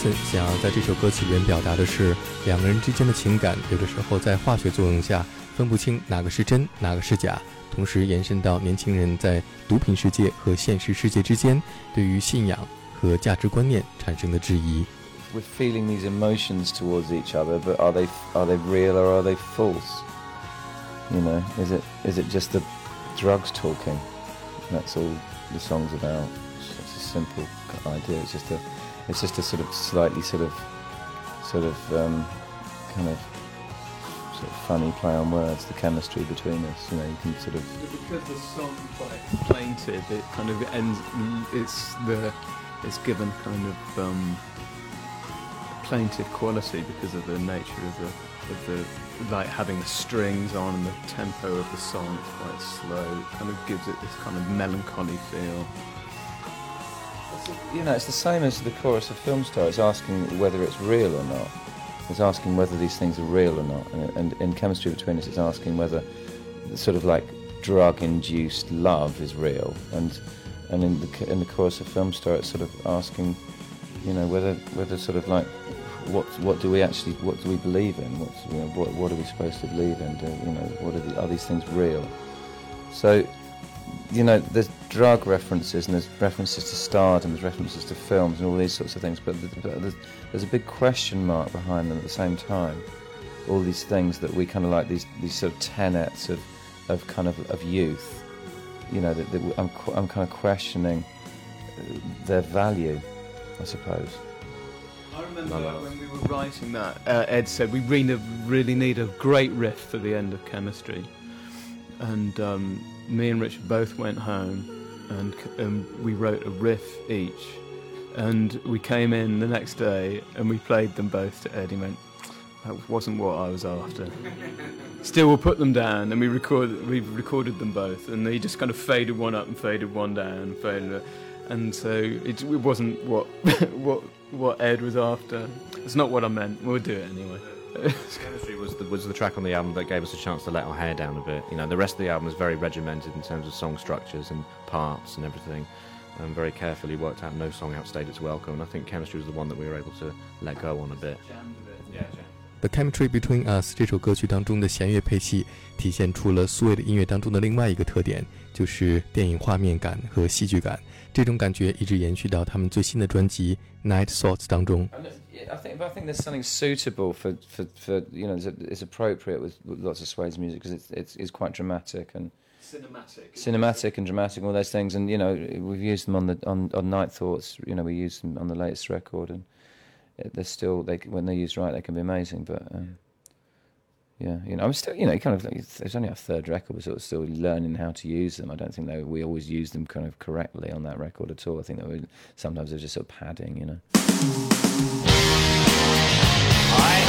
森想要在这首歌曲里面表达的是两个人之间的情感，有的时候在化学作用下分不清哪个是真，哪个是假，同时延伸到年轻人在毒品世界和现实世界之间对于信仰和价值观念产生的质疑。
we're feeling these emotions towards each other, but are they are they real or are they false? You know, is it is it just the drugs talking? That's all the song's about. It's, it's a simple idea. It's just a it's just a sort of slightly sort of sort of um, kind of sort of funny play on words. The chemistry between us. You know, you can sort of
Because the quite plaintive, it kind of ends. It's the it's given kind of um, plaintive quality because of the nature of the of the like having the strings on and the tempo of the song. It's quite slow. It kind of gives it this kind of melancholy feel.
You know, it's the same as the chorus of Film Star. It's asking whether it's real or not. It's asking whether these things are real or not. And, and in Chemistry Between Us, it's asking whether sort of like drug-induced love is real. And and in the in the chorus of Film Star, it's sort of asking, you know, whether whether sort of like what what do we actually what do we believe in? What's you know, what what are we supposed to believe in? Do, you know, what are the, are these things real? So you know, there's drug references and there's references to stardom, there's references to films and all these sorts of things, but th- th- there's, there's a big question mark behind them at the same time. All these things that we kind of like these these sort of tenets of of kind of of youth. You know, that, that I'm I'm kind of questioning uh, their value, I suppose.
I remember when we were writing that, uh, Ed said we really, really need a great riff for the end of chemistry, and um, me and Richard both went home, and um, we wrote a riff each, and we came in the next day and we played them both to Ed. He went, "That wasn't what I was after." Still, we'll put them down, and we record. We recorded them both, and they just kind of faded one up and faded one down, faded. And so it, it wasn't what [LAUGHS] what what Ed was after. It's not what I meant. We'll do it anyway.
Chemistry was the, was the track on the album that gave us a chance to let our hair down a bit. You know, the rest of the album was very regimented in terms of song structures and parts and everything, and very carefully worked out. No song outstayed its welcome, and I think Chemistry was the one that we were able to let go on a bit.
The Chemistry Between Us 这首歌曲当中的弦乐配器，体现出了 Suede 的音乐当中的另外一个特点，就是电影画面感和戏剧感。这种感觉一直延续到他们最新的专辑《Night Thoughts》当中。
And it's- yeah, I think, but I think there's something suitable for, for, for you know, it's, it's appropriate with, with lots of Suede's music because it's, it's, it's quite dramatic and
Cinematic.
cinematic and dramatic, all those things. And you know, we've used them on the on, on Night Thoughts. You know, we used them on the latest record, and they're still they when they're used right, they can be amazing. But um, yeah, you know, I'm still you know kind of like, it's only our third record. We're sort of still learning how to use them. I don't think that we always use them kind of correctly on that record at all. I think that we sometimes they're just sort of padding, you know.
Star,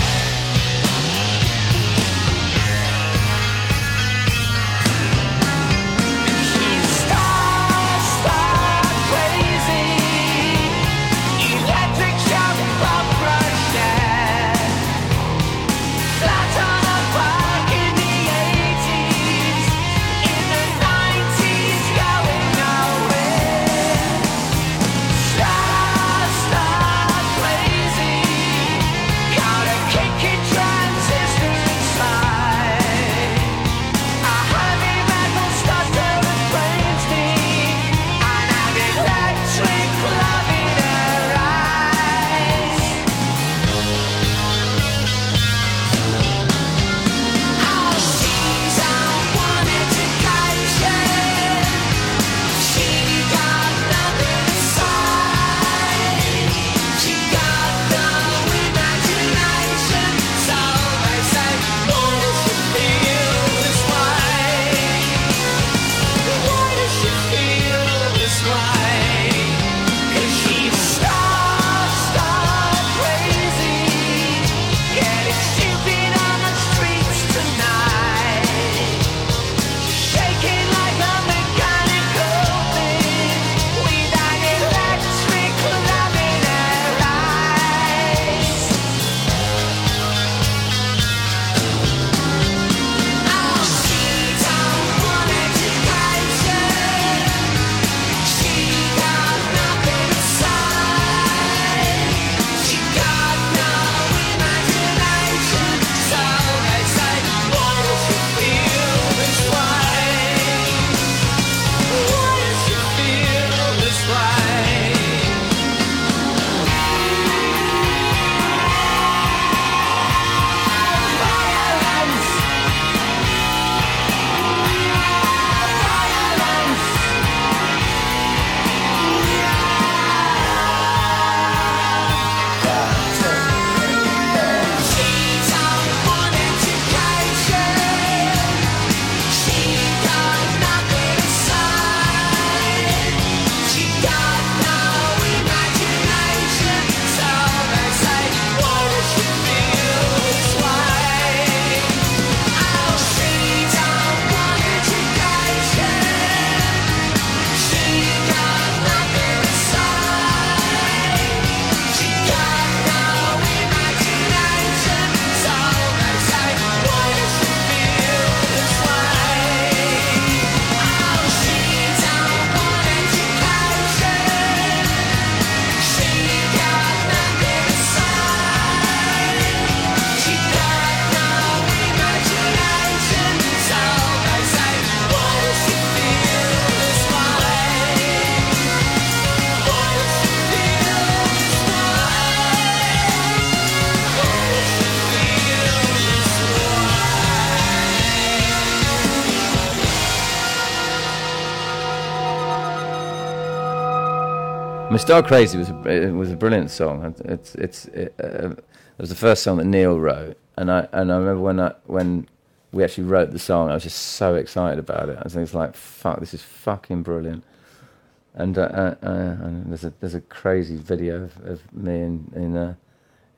Star Crazy
was a, it was a brilliant song. It's it's it, uh, it was the first song that Neil wrote, and I and I remember when I when we actually wrote the song, I was just so excited about it. I was like, "Fuck, this is fucking brilliant." And, uh, uh, uh, and there's a there's a crazy video of, of me in in uh,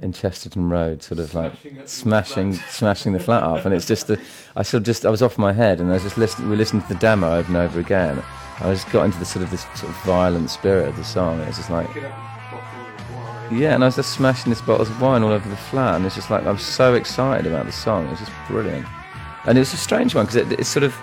in Chesterton Road, sort of like smashing smashing the flat up, and it's just the I sort of just I was off my head, and I was just listening. We listened to the demo over and over again. I just got into the sort of this sort of violent spirit of the song. It was just like yeah, and I was just smashing this bottles of wine all over the flat, and it's just like I'm so excited about the song. It's just brilliant, and it was a strange one because it, it sort of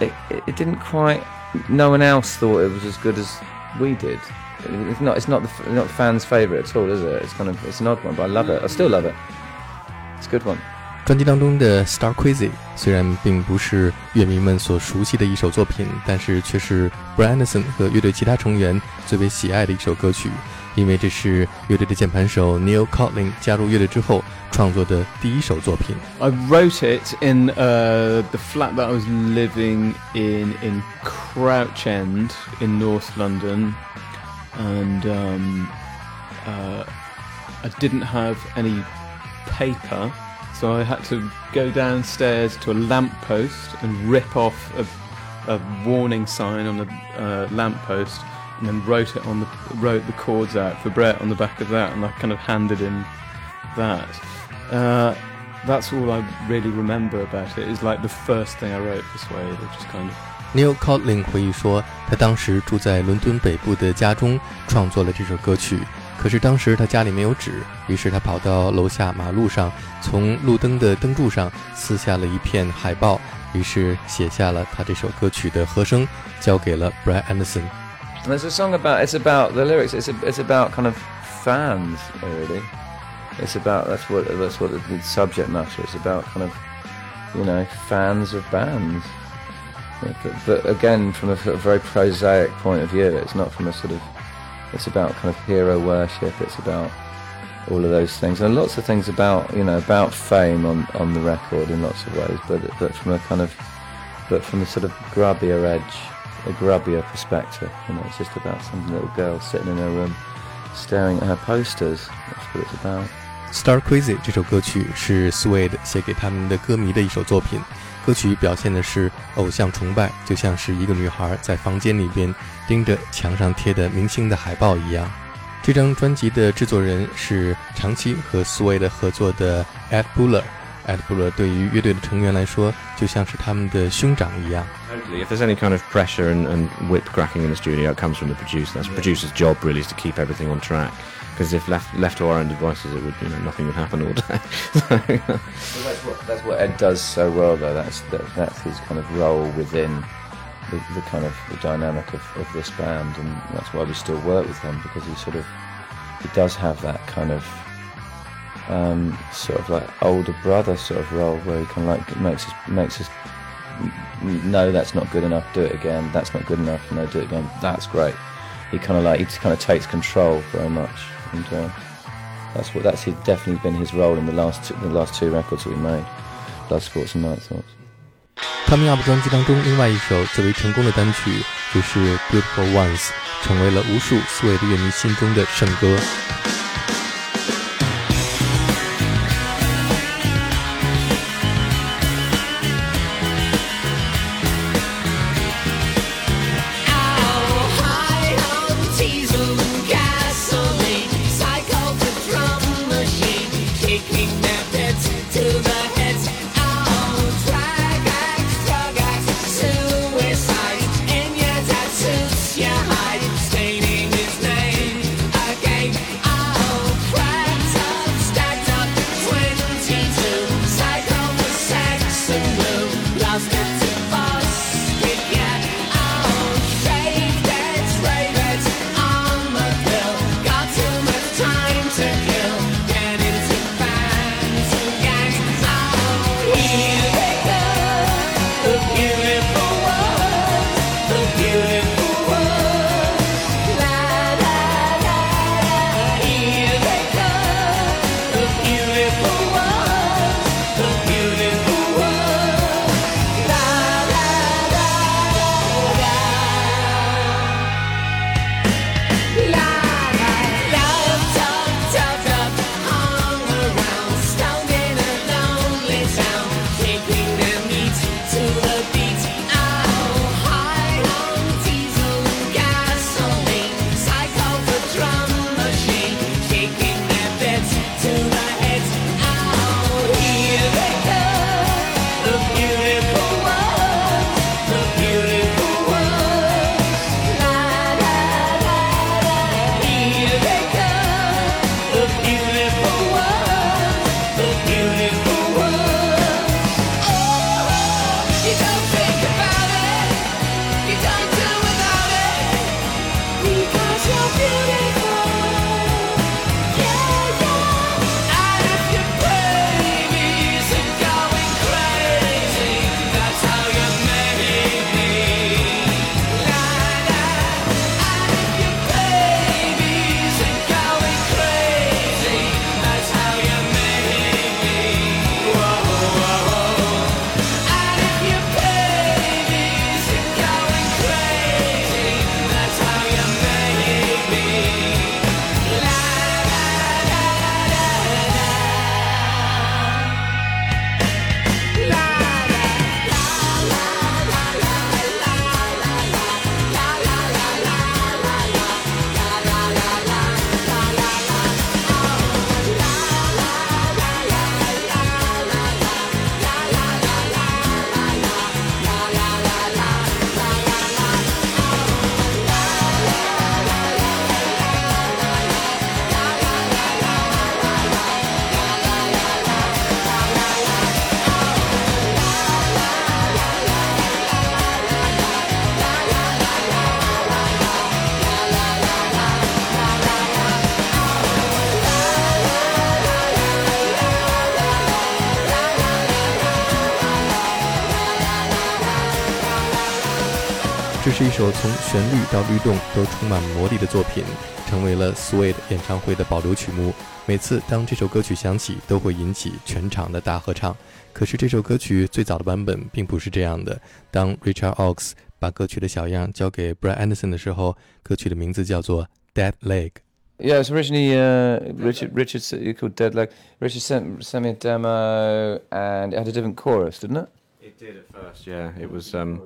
it, it, didn't quite. No one else thought it was as good as we did. It's not. It's not the not fans' favorite at all, is it? It's kind of it's an odd one, but I love it. I still love it. It's a good one.
专辑当中的《Star Crazy》虽然并不是乐迷们所熟悉的一首作品，但是却是 Brett Anderson 和乐队其他成员最为喜爱的一首歌曲，因为这是乐队的键盘手 Neil Codling 加入乐队之后创作的第一首作品。
I wrote it in、uh, the flat that I was living in in Crouch End in North London, and um, uh, I didn't have any paper. So I had to go downstairs to a lamppost and rip off a, a warning sign on the uh, lamppost and then wrote it on the wrote the chords out for Brett on the back of that and I kind of handed him that. Uh, that's all I really remember about it. Is like the first thing I wrote this way, just kind of.
Neil Codling 回忆说，他当时住在伦敦北部的家中，创作了这首歌曲。可是当时他家里没有纸，于是他跑到楼下马路上，从路灯的灯柱上撕下了一片海报，于是写下了他这首歌曲的和声，交给了 Brett Anderson。
There's a song about it's about the lyrics. It's a, it's about kind of fans really. It's about that's what that's what the subject matter. It's about kind of you know fans of bands. But, but again, from a very prosaic point of view, it's not from a sort of It's about kind of hero worship. It's about all of those things, and lots of things about you know about fame on on the record in lots of ways. But but from a kind of but from a sort of grubbier edge, a grubbier perspective. You know, it's just about some little girl sitting in her room, staring at her posters. That's what it's about.
Star Crazy 这首歌曲是 Suede 写给他们的歌迷的一首作品。 歌曲表现的是偶像崇拜，就像是一个女孩在房间里边盯着墙上贴的明星的海报一样。这张专辑的制作人是长期和 Suede 合作的 Ed Buller。Ed Buller 对于乐队的成员来说，就像是他们的兄长一样。
If there's any kind of pressure and, and whip cracking in the studio, it comes from the producer. That's the producer's job, really, is to keep everything on track. Because if left left to our own devices, it would you know nothing would happen all day. [LAUGHS]
Well, that's what that's what Ed does so well, though. That's that, that's his kind of role within the, the kind of the dynamic of, of this band, and that's why we still work with him because he sort of he does have that kind of um, sort of like older brother sort of role where he kind of like makes us makes us no, that's not good enough. Do it again. That's not good enough. No, do it again. That's great. He kind of like he just kind of takes control very much, and uh, that's what that's definitely been his role in the last two, the last two records that we made, Bloodsports and Night Thoughts.
Coming Up 专辑当中另外一首最为成功的单曲就是《Beautiful Ones》，成为了无数 Suede 的乐迷心中的圣歌。动都充满魔力的作品，成为了 Suede 演唱会的保留曲目。每次当这首歌曲响起，都会引起全场的大合唱。可是这首歌曲最早的版本并不是这样的。当 Richard Oakes 把歌曲的小样交给 Brett Anderson 的时候，歌曲的名字叫做 Dead Leg》。
Yeah, it was originally uh, Richard Richard called Dead Leg. Richard sent sent me a demo, and it had a different chorus, didn't it?
It did at first, yeah. It was um,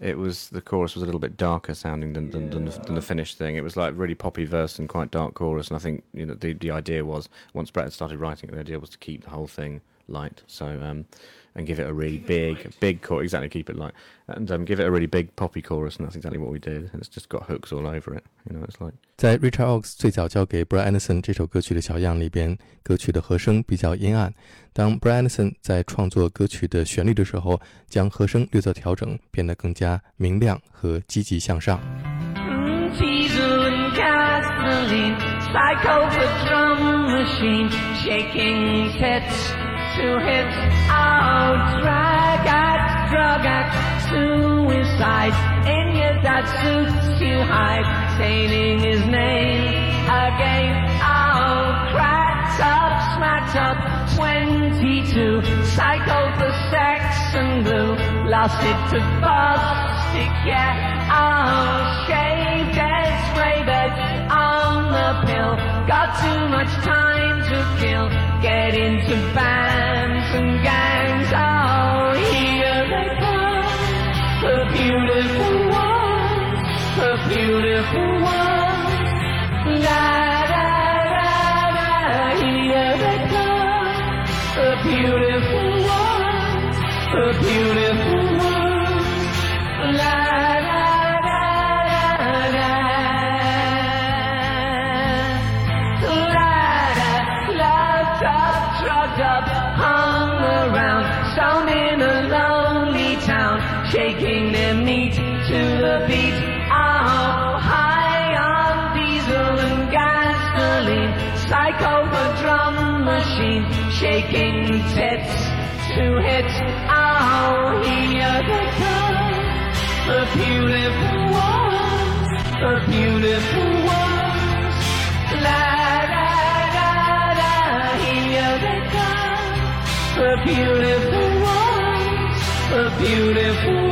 it was the chorus was a little bit darker sounding than than, than, the, than the finished thing. It was like really poppy verse and quite dark chorus. And I think you know the the idea was once Brett had started writing it, the idea was to keep the whole thing light. So um, and give it a really big, big chorus. Exactly, keep it light and um, give it a really big poppy chorus, and that's exactly what we did. And it's just got hooks all over it. You know, it's like
在 Richard Oakes 最早交给 Brett Anderson 这首歌曲的小样里边，歌曲的和声比较阴暗。当 Brett Anderson 在创作歌曲的旋律的时候，将和声略作调整，变得更加明亮和积极向上。
Psycho to hits, oh, drag act, drug act, suicide, in your dad's suits to hide, staining his name again, oh, cracked smacked up, 22, psycho for sex and blue, lost it to Bostik, yeah, oh, shaved heads, raiders on the pill, got too much time to kill, get into bands and gangs, oh, here they come, the beautiful ones, the beautiful shaking their meat to the beat. Oh, high on diesel and gasoline, drum machine, shaking to hits. Oh, here they come, the beautiful ones, the beautiful ones. La da da da, here they come, the beautiful ones, the beautiful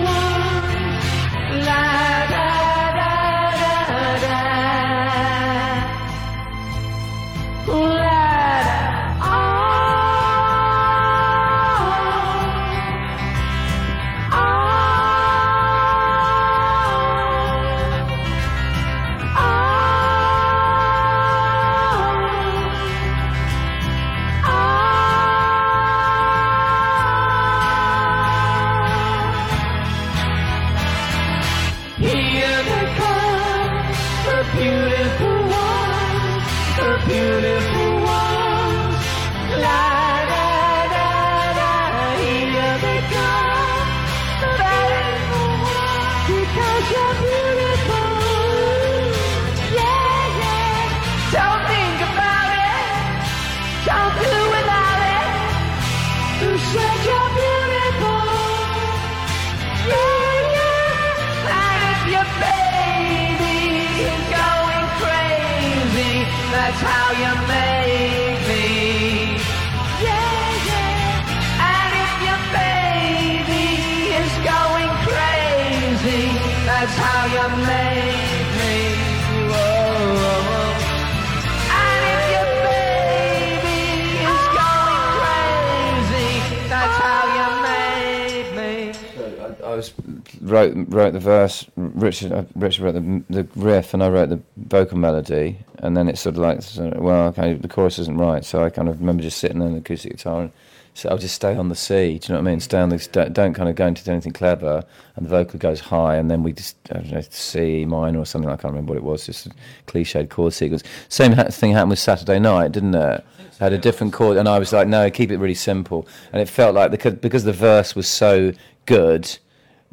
wrote wrote the verse. Richard uh, Richard wrote the the riff, and I wrote the vocal melody. And then it's sort of like, sort of, well, okay, the chorus isn't right. So I kind of remember just sitting on the acoustic guitar and so I'll just stay on the C. Do you know what I mean? Stay on the don't, kind of go into anything clever. And the vocal goes high, and then we just I don't know C minor or something. I can't remember what it was. Just a cliched chord sequence. Same ha- thing happened with Saturday Night, didn't it? Had a different chord, and I was like, no, keep it really simple. And it felt like because because the verse was so good,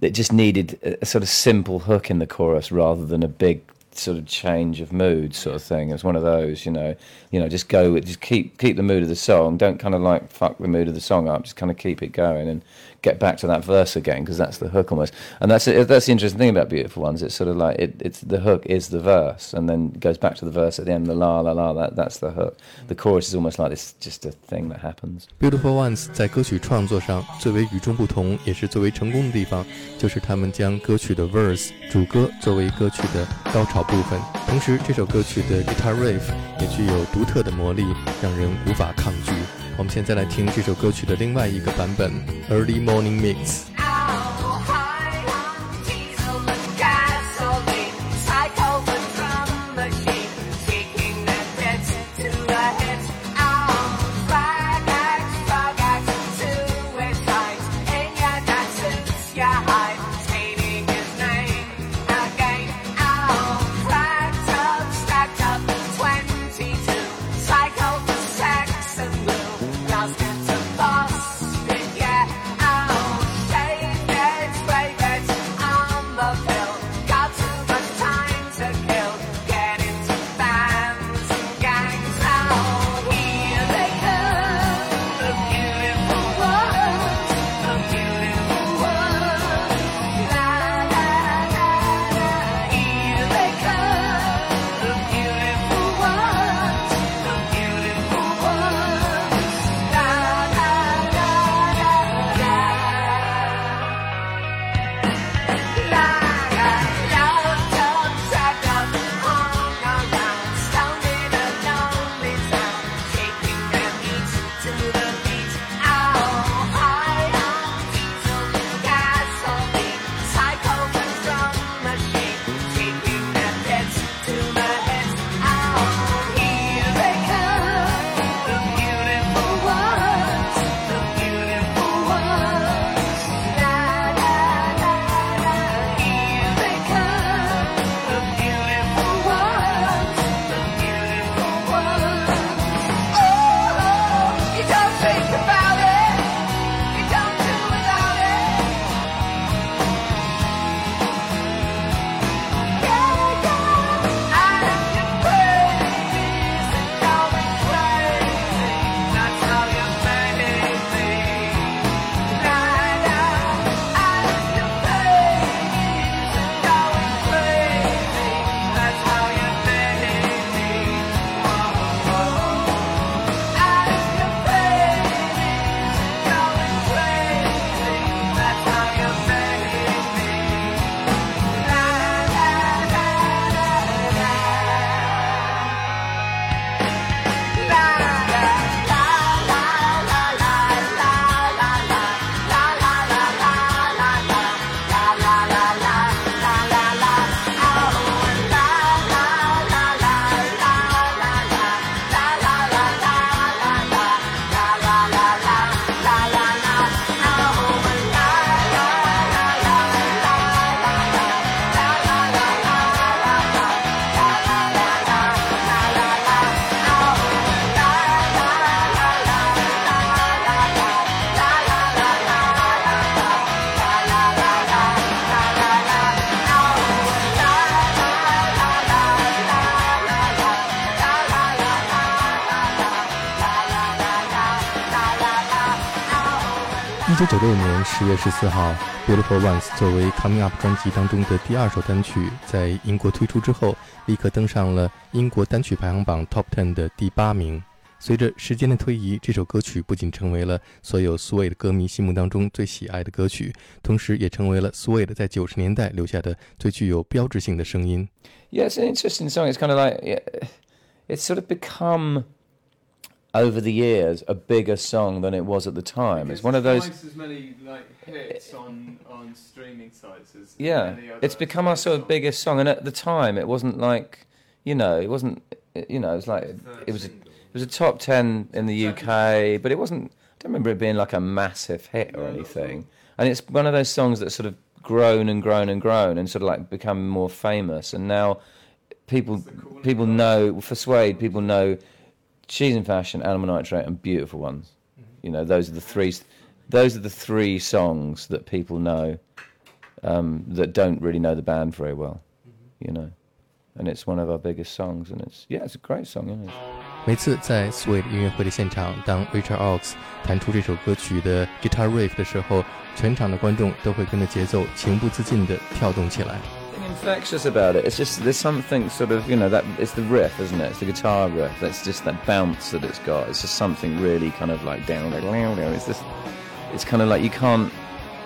it just needed a, a sort of simple hook in the chorus rather than a big sort of change of mood sort of thing. It's one of those, you know, you know, just go with, just keep keep the mood of the song. Don't kind of like fuck the mood of the song up. Just kind of keep it going and get back to that verse again because that's the hook almost. And that's it, that's the interesting thing about Beautiful Ones. It's sort of like it, it's the hook is the verse and then it goes back to the verse at the end. The la la la that that's the hook. The chorus is almost like this just a thing that happens.
Beautiful Ones 在歌曲创作上最为与众不同，也是最为成功的地方，就是他们将歌曲的 verse 主歌作为歌曲的高潮部分。同时，这首歌曲的 guitar riff 也具有独特的魔力，让人无法抗拒。 我们现在来听这首歌曲的另外一个版本 Early Morning Mix。九六年十月十四号，《Beautiful Ones》作为 Coming Up 专辑当中的第二首单曲，在英国推出之后，立刻登上了英国单曲排行榜 Top Ten 的第八名。随着时间的推移，这首歌曲不仅成为了所有 Suede 歌迷心目当中最喜爱的歌曲，同时也成为了 Suede 在九十年代留下的最具有标志性的声音。
Yeah, it's an interesting song. It's kind of like yeah, it's sort of become over the years a bigger song than it was at the time. It's one of those.
Twice as many like hits eh, on on streaming sites as
Yeah, it's become our sort of biggest song, and at the time it wasn't like, you know, it wasn't, you know, it was like it was a, it was a top ten in the UK, but it wasn't. I don't remember it being like a massive hit or anything. And it's one of those songs that sort of grown and grown and grown and sort of like become more famous. And now people people know for Suede, people know cheese and fashion, animal nitrate, and beautiful ones. You know, those are the three. Those are the three songs that people know um, that don't really know the band very well. You know, and it's one of our biggest songs, and it's yeah, it's a great song, isn't it?
每次在 Suede 音乐会的现场，当 Richard Oakes 弹出这首歌曲的 guitar riff 的时候，全场的观众都会跟着节奏情不自禁地跳动起来。
Infectious about it. It's just there's something sort of you know that it's the riff, isn't it? It's the guitar riff. That's just that bounce that it's got. It's just something really kind of like down. It's just it's kind of like you can't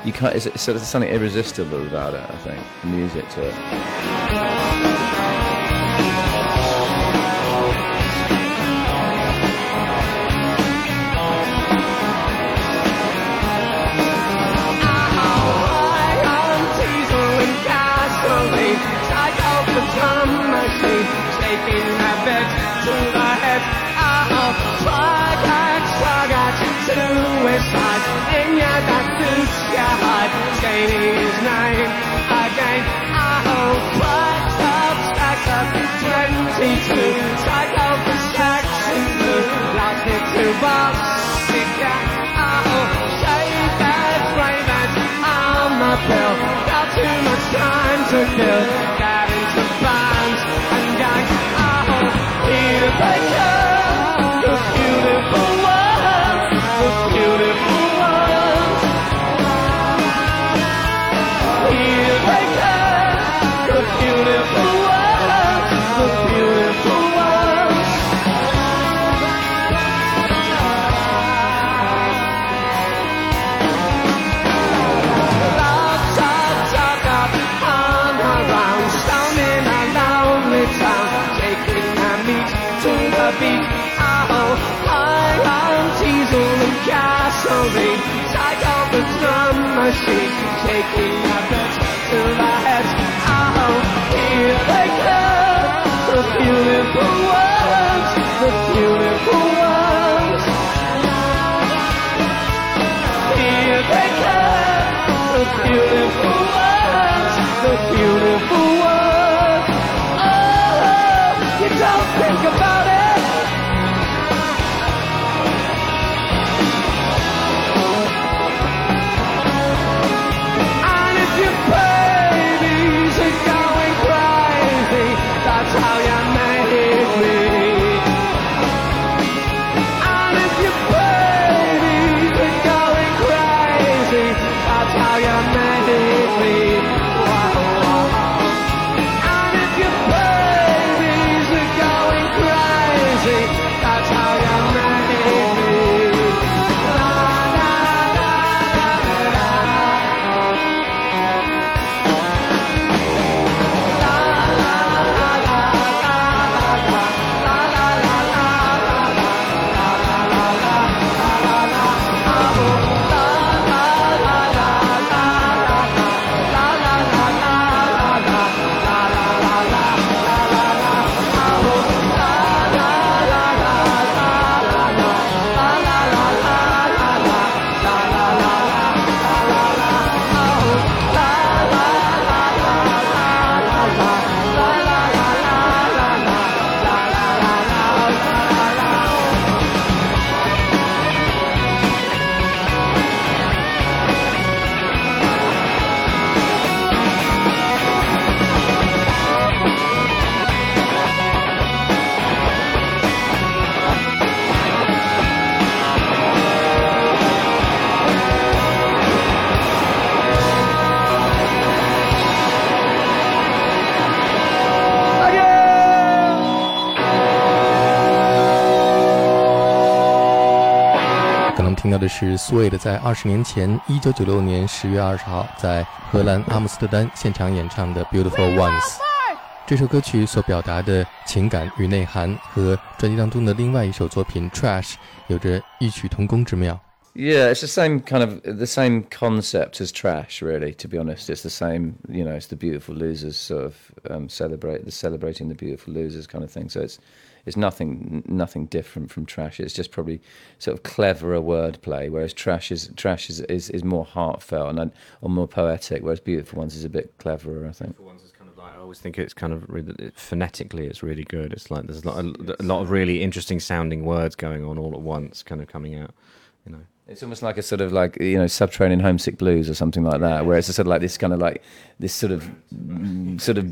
you can't. It's, it's sort of something irresistible about it. I think music to it..
we got too much time to kill 听到的是 Suede 在二十年前，一九九六年十月二十号在荷兰阿姆斯特丹现场演唱的《Beautiful Ones》。这首歌曲所表达的情感与内涵，和专辑当中的另外一首作品《Trash》有着异曲同工之妙。
Yeah, it's the same kind of the same concept as trash, really. To be honest, it's the same. You know, it's the beautiful losers sort of um, celebrate the celebrating the beautiful losers kind of thing. So it's it's nothing nothing different from trash. It's just probably sort of cleverer wordplay. Whereas trash is trash is, is, is more heartfelt and or more poetic. Whereas beautiful ones is a bit cleverer, I think.
For ones, it's kind of like I always think it's kind of really, phonetically, it's really good. It's like there's a lot, a, a lot of really interesting sounding words going on all at once, kind of coming out. You know,
It's almost like a sort of like you know subterranean homesick blues or something like that, where it's a sort of like this kind of like this sort of mm, sort of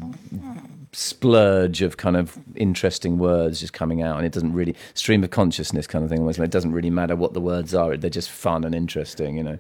splurge of kind of interesting words just coming out, and it doesn't really stream of consciousness kind of thing. Almost, it doesn't really matter what the words are; they're just fun and interesting, you know.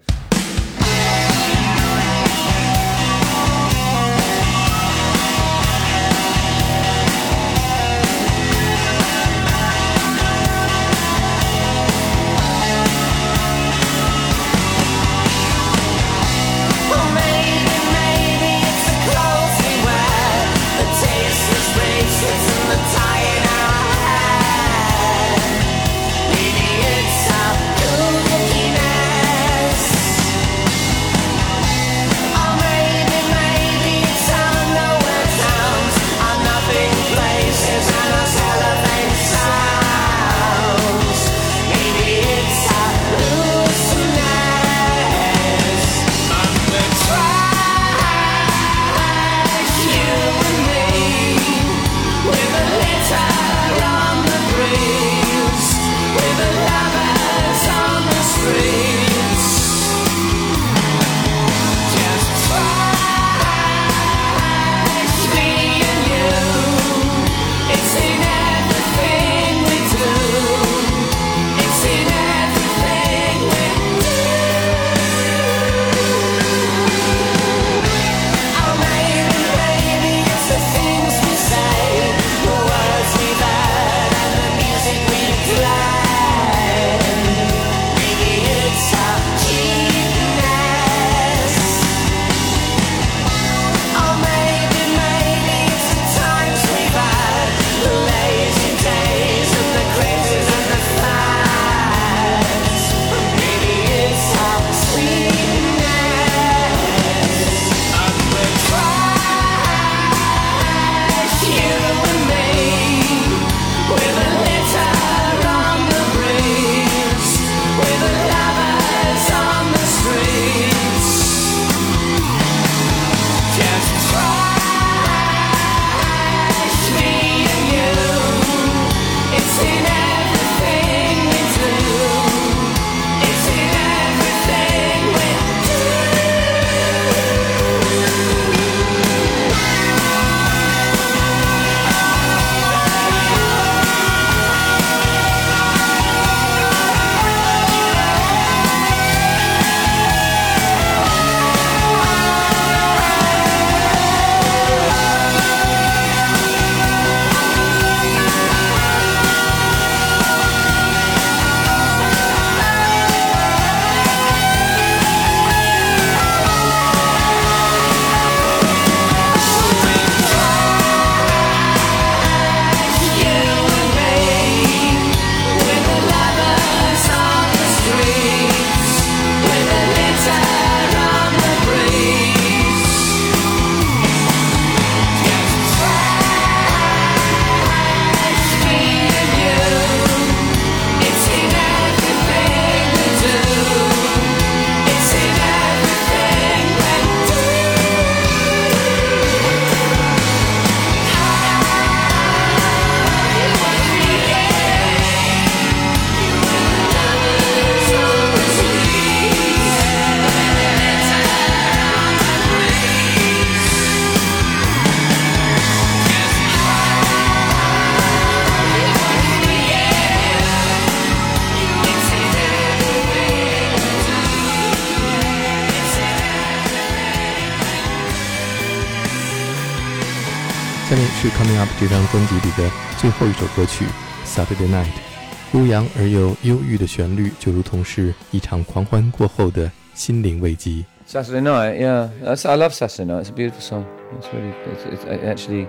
张专辑里的最后一首歌曲《Saturday Night》，悠扬而又忧郁的旋律，就如同是一场狂欢过后的心灵慰藉。
Saturday night, yeah. That's, I love Saturday night. It's a beautiful song. It's really, it's, it's, it actually,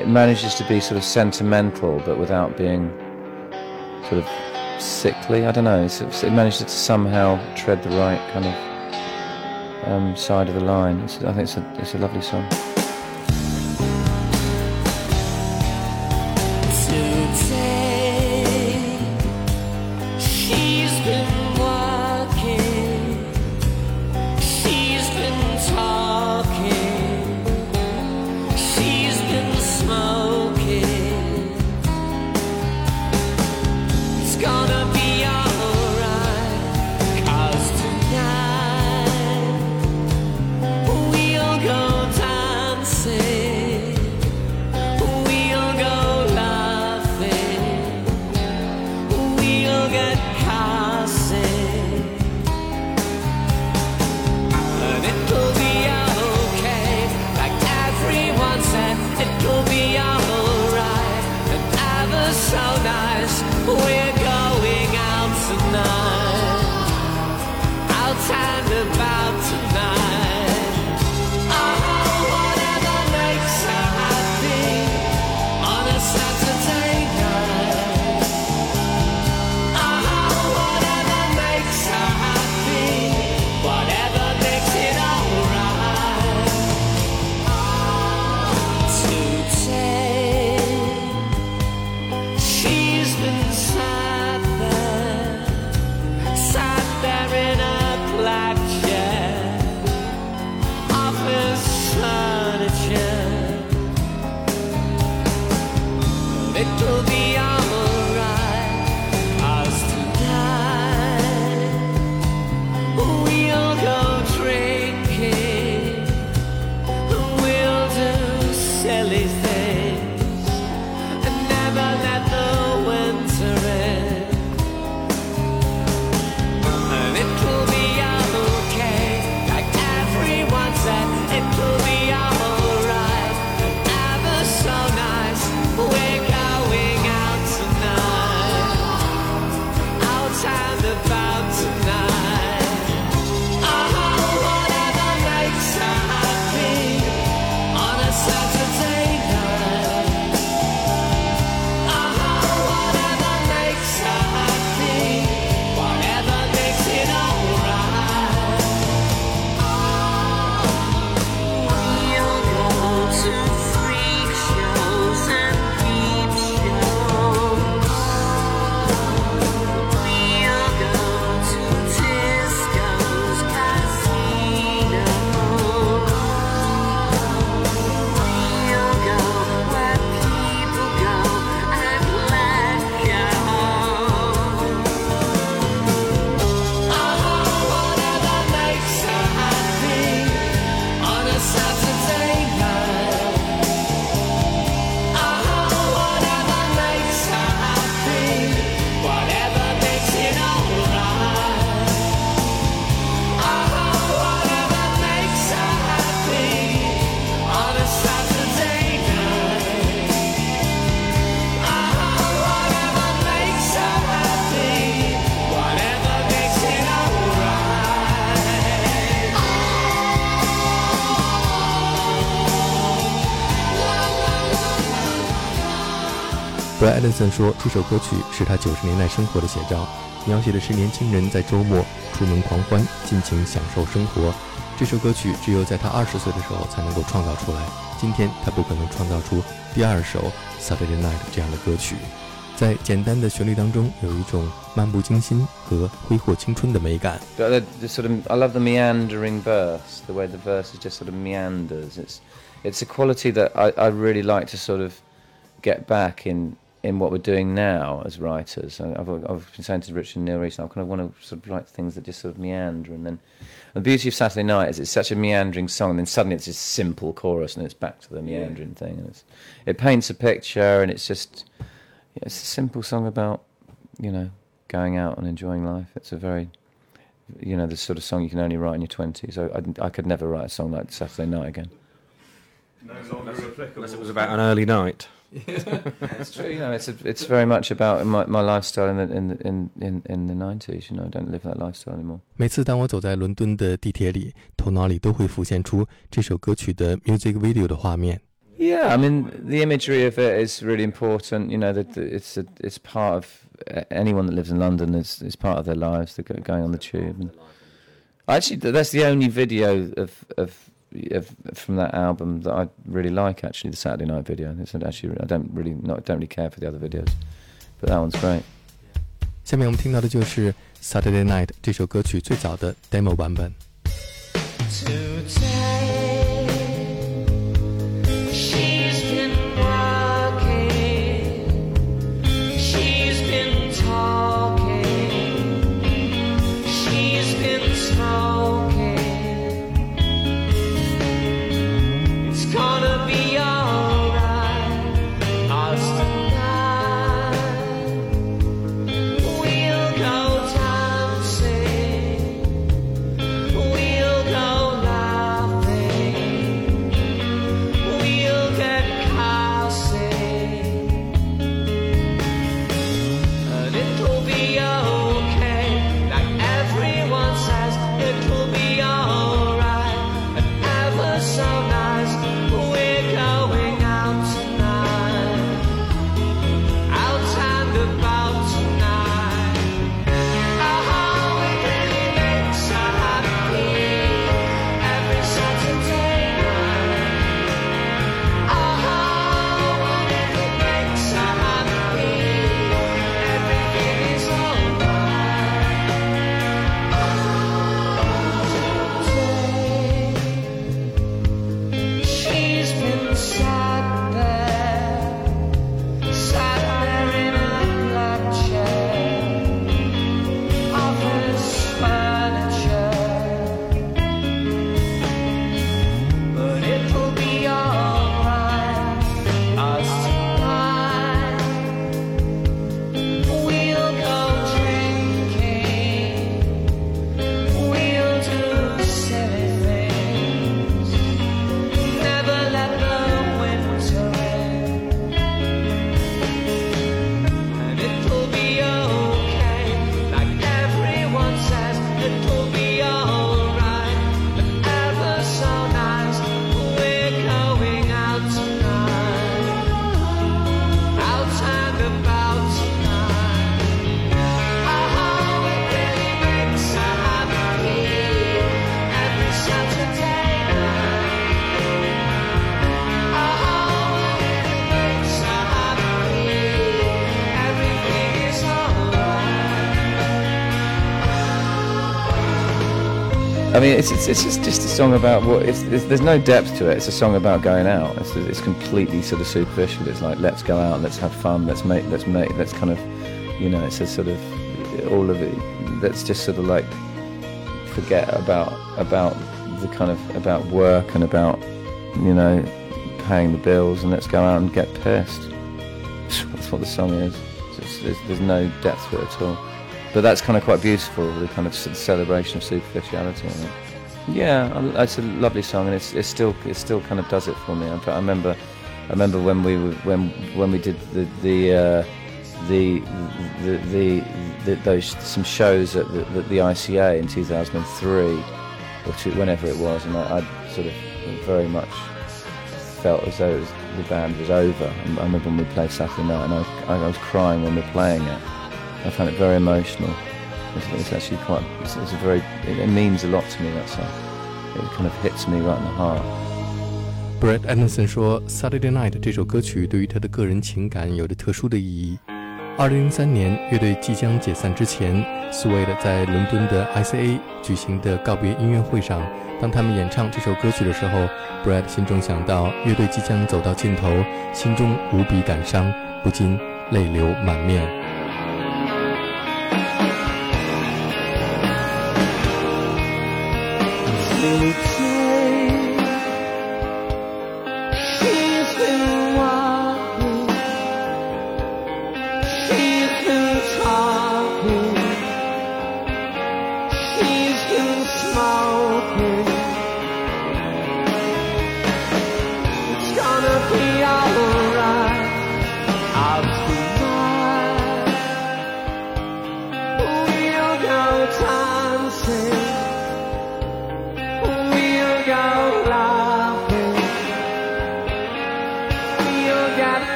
it manages to be sort of sentimental, but without being sort of sickly. I don't know. It's, it's- it manages to somehow tread the right kind of um, side of the line. It's, I think it's a, it's a lovely song. B r a d e n s o n 说，这首歌曲是他九十年代生活的写照，描写的是年轻人在周末出门狂欢，尽情享受生活。这首歌曲只有在他二十岁的时候才能够创造出来，今天他不可能创造出第二首《Saturday Night》这样的歌曲。在简单的旋律当中，有一种漫不经心和挥霍青春的美感。
But the, the sort of, I love the meandering verse, the way the verse is just sort of meanders. It's, it's a quality that I, I really like to sort of get back in, in what we're doing now as writers. I- I've, I've been saying to Richard and Neil recently, I kind of want to sort of write things that just sort of meander. And then the beauty of Saturday Night is it's such a meandering song, and then suddenly it's this simple chorus, and it's back to the meandering thing. And it's, it paints a picture, and it's just, yeah, it's a simple song about, you know, going out and enjoying life. It's a very you know, the sort of song you can only write in your 20s. I, I, I could never write a song like Saturday Night again.
Unless it was about an early night. [LAUGHS]
It's true, you know, it's, a, it's very much about my, my lifestyle in the, in, the, in, in, in the 90s, you know, I don't live that lifestyle anymore.
每次当我走在伦敦的地铁里，头脑里都会浮现出这首歌曲的 music video 的画面。
Yeah, I mean, the imagery of it is really important. You know, that that it's a, it's part of uh, anyone that lives in London. It's, it's part of their lives. They're go- going on the tube. And actually, th- that's the only video of, of of from that album that I really like. Actually, the Saturday Night video. It's actually I don't really not don't really care for the other videos, but that one's great.
下面我们听到的就是《Saturday Night》这首歌曲最早的 demo 版本。
I mean, it's, it's, it's just, just a song about what. It's, it's, there's no depth to it. It's a song about going out. It's, it's completely sort of superficial. It's like let's go out, let's have fun, let's make, let's make, let's kind of, you know, it's a sort of all of it. Let's just sort of like forget about about the kind of about work and about you know paying the bills and let's go out and get pissed. [LAUGHS] That's what the song is. It's there's, there's no depth to it at all. But that's kind of quite beautiful, the kind of celebration of superficiality. Yeah, it's a lovely song, and it's, it's still it still kind of does it for me. I, I remember I remember when we were, when when we did the the uh, the, the, the, the those some shows at the, the, the ICA in 2003 or two, whenever it was, and I, I sort of very much felt as though was, the band was over. I remember when we played Saturday night, and I, I was crying when we were playing it. I found it very emotional. It's, it's actually quite. It's, it's a very. It, it means a lot to me. That song. It kind of hits me right in the heart.
Brett Anderson 说，《Saturday Night》这首歌曲对于他的个人情感有着特殊的意义。二零零三年，乐队即将解散之前 s w a d 在伦敦的 ICA 举行的告别音乐会上，当他们演唱这首歌曲的时候，Brett 心中想到乐队即将走到尽头，心中无比感伤，不禁泪流满面。
She's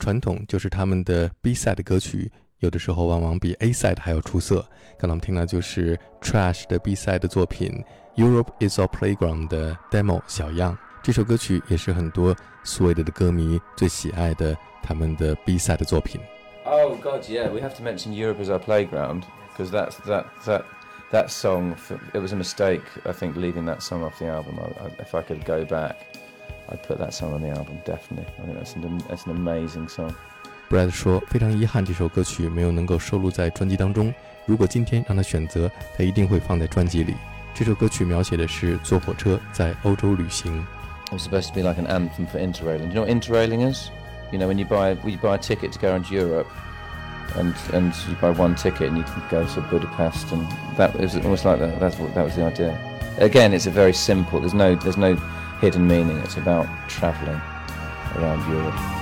传统，就是他们的 B side 歌曲有的时候往往比 A side 还要出色。刚才我们听到就是 Trash 的 B side 作品 Europe Is Our Playground 的 demo 小样。这首歌曲也是很多 Suede 的歌迷最喜爱的他们的 B side 作品。
Oh God, yeah. We have to mention Europe as our playground because that's that that that song. f- It was a mistake, I think, leaving that song off the album. I, I, if I could go back, I'd put that song on the album definitely. I think that's an that's an amazing song.
Brad 说非常遗憾这首歌曲没有能够收录在专辑当中。如果今天让他选择，他一定会放在专辑里。这首歌曲描写的是坐火车在欧洲旅行。
It was supposed to be like an anthem for interrailing. Do you know what interrailing is? You know when you buy when you buy a ticket to go around Europe, and and you buy one ticket and you can go to Budapest, and that was almost like that. That's what that was the idea. Again, it's a very simple. There's no there's no hidden meaning. It's about travelling around Europe.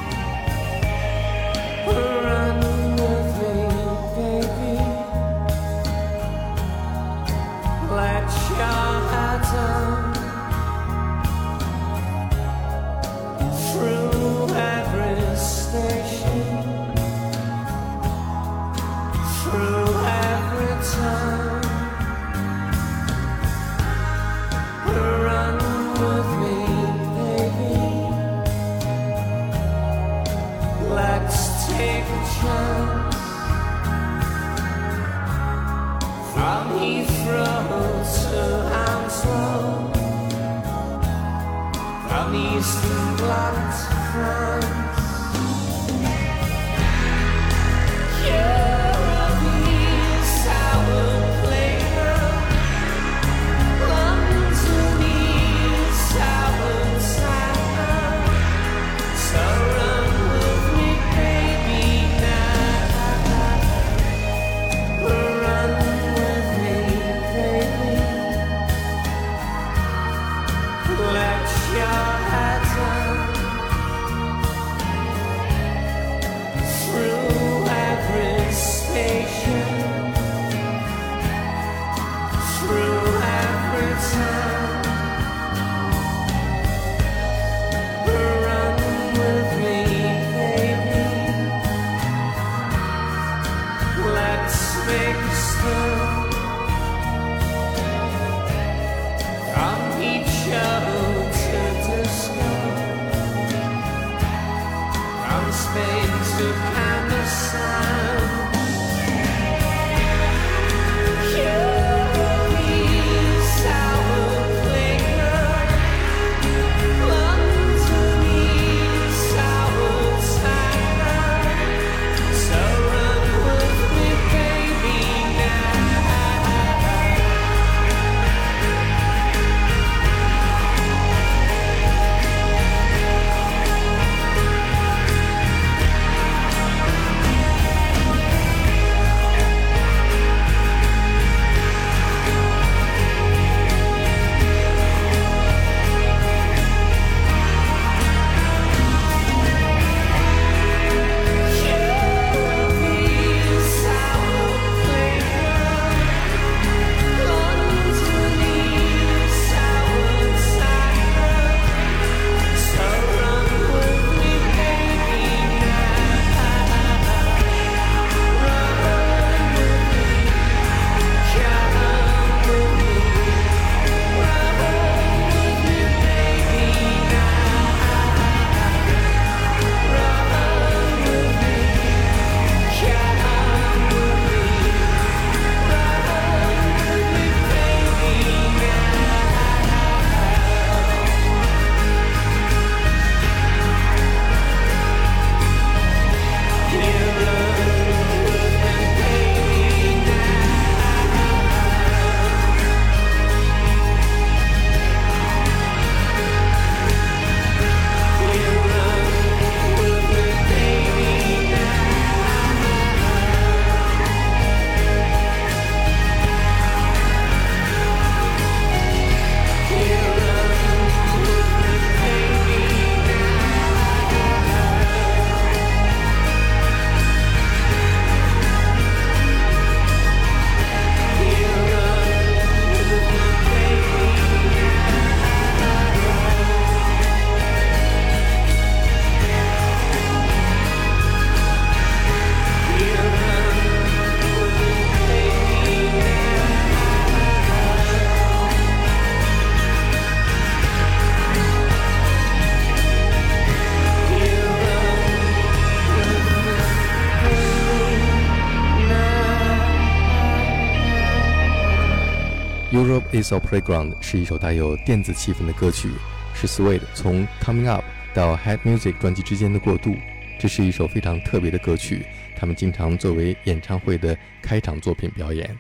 Europe is our playground 是一首带有电子气氛的歌曲，是 Suede 从 Coming Up 到 Head Music 专辑之间的过渡。这是一首非常特别的歌曲，他们经常作为演唱会的开场作品表演。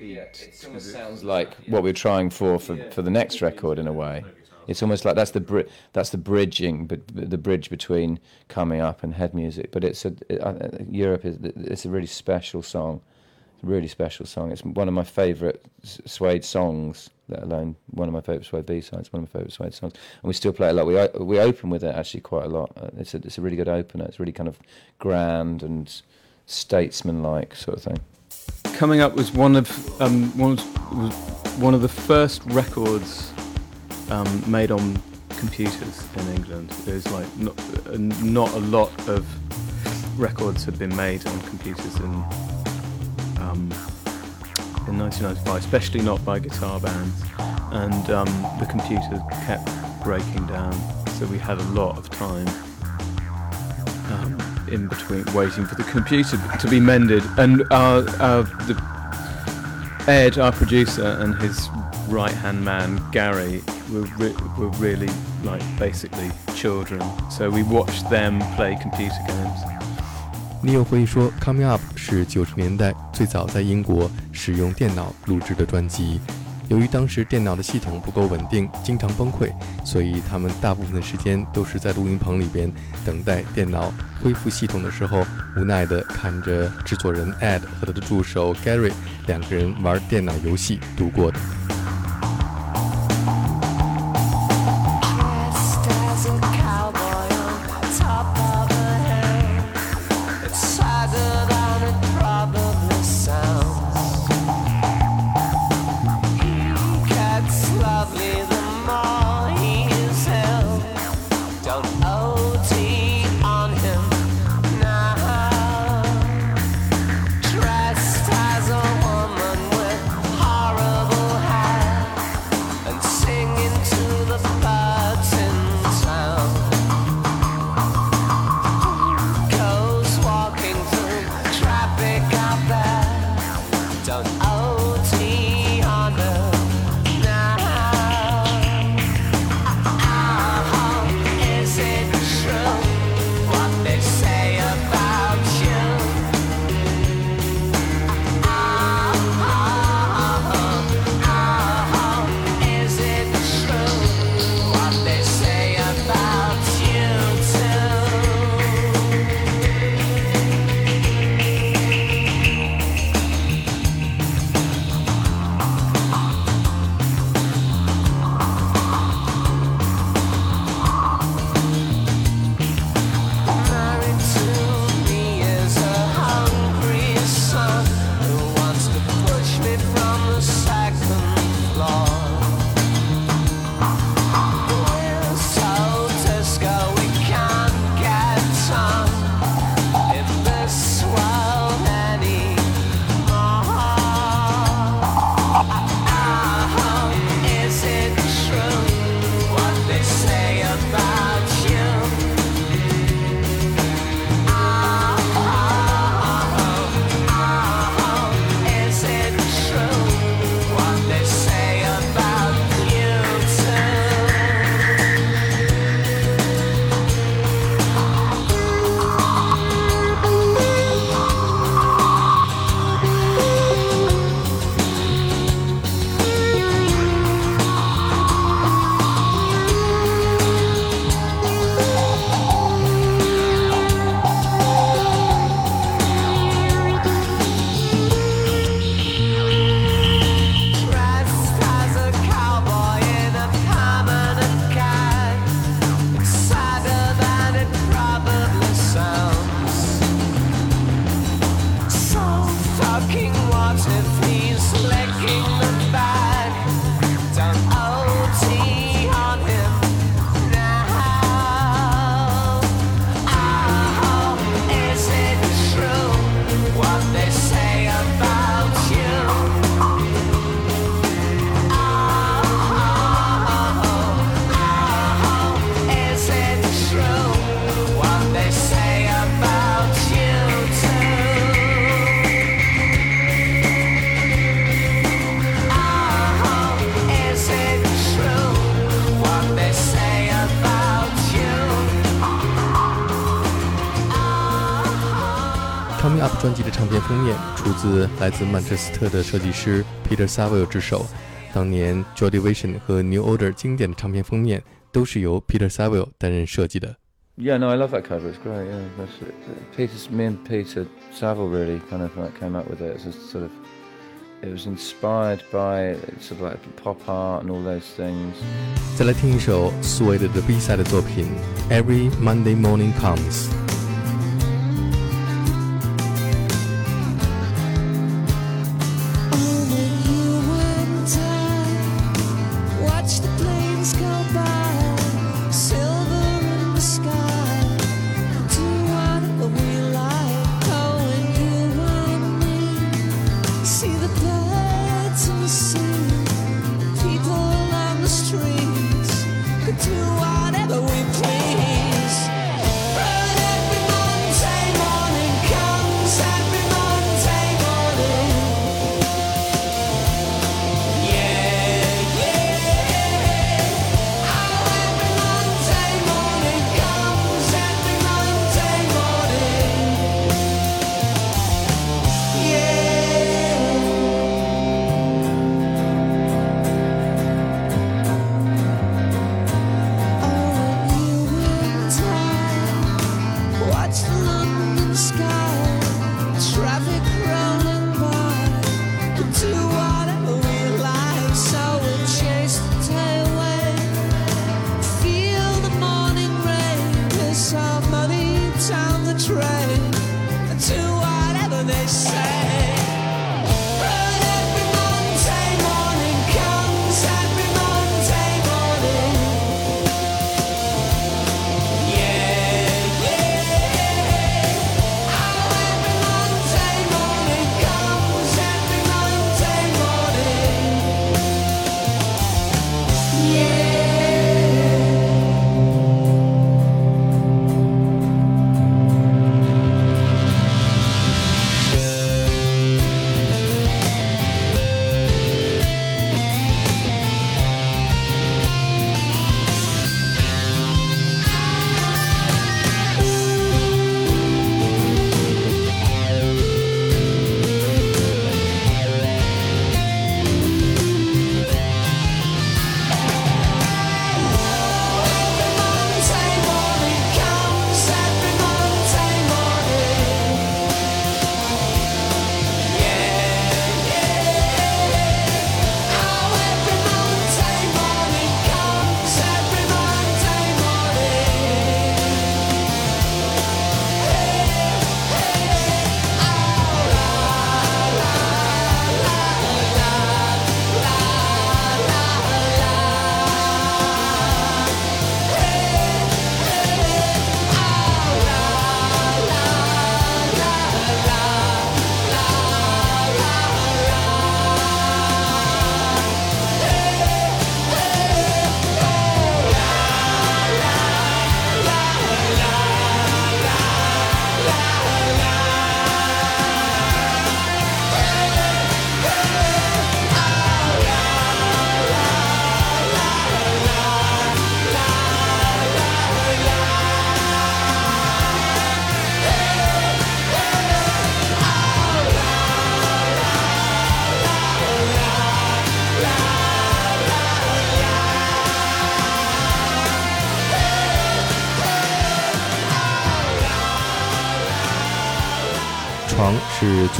It almost sounds like what we're trying for, for for the next record in a way. It's almost like that's the bri- that's the bridging, but the bridge between coming up and head music. But it's a it, uh, Europe is it's a really special song, really special song. It's one of my favourite Suede songs. Let alone one of my favourite Suede B sides, one of my favourite Suede songs, and we still play it a lot. We we open with it actually quite a lot. Uh, It's a it's a really good opener. It's really kind of grand and statesman-like sort of thing.
Coming Up was one of um, one, of, was one of the first records um, made on computers in England. There's like not, uh, not a lot of records had been made on computers in um, in 1995, especially not by guitar bands. And um, the computer kept breaking down, so we had a lot of time um, in between waiting for the computer to be mended. And our, our the Ed, our producer, and his right hand man Gary were re- were really like basically children. So we watched them play computer games.
你有回忆说，《Coming Up》是九十年代最早在英国使用电脑录制的专辑。由于当时电脑的系统不够稳定，经常崩溃，所以他们大部分的时间都是在录音棚里边等待电脑恢复系统的时候，无奈地看着制作人 Ed 和他的助手 Gary 两个人玩电脑游戏度过的。
自来自曼彻斯特的设计师 Peter Saville 之手。当年 Joy Division 和 New Order 经典的唱片封面都是由 Peter Saville 担任设计的。
Yeah, no, I love that cover. It's great. Yeah, that's it. Peter, me and Peter Saville really kind of like came up with it. It's a sort of it was inspired by sort of like pop art and all those things.
再来听一首 Suede 的 B 赛的作品《Every Monday Morning Comes》。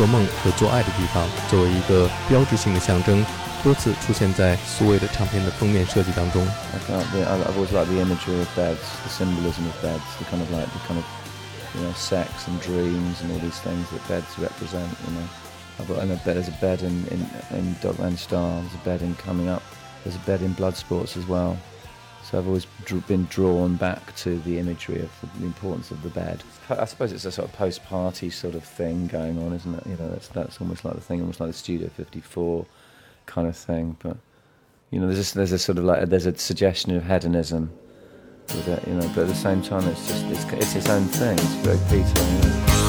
做梦和做爱的地方作为一个标志性的象征，多次出现在 Suede 的唱片的封面设计当中。
I can't. I've always liked the imagery of beds, the symbolism of beds, the kind of like the kind of you know sex and dreams and all these things that beds represent. You know, I've got, and a bed, there's a bed in in in Dog Man Star, there's a bed in Coming Up, there's a bed in Bloodsports as well. I've always been drawn back to the imagery of the, importance of the bed. I suppose it's a sort of post-party sort of thing going on, isn't it? You know, that's that's almost like the thing, almost like the Studio 54 kind of thing. But you know, there's a, there's a sort of like there's a suggestion of hedonism with it, you know. But at the same time, it's just it's, it's its own thing. It's very Peter.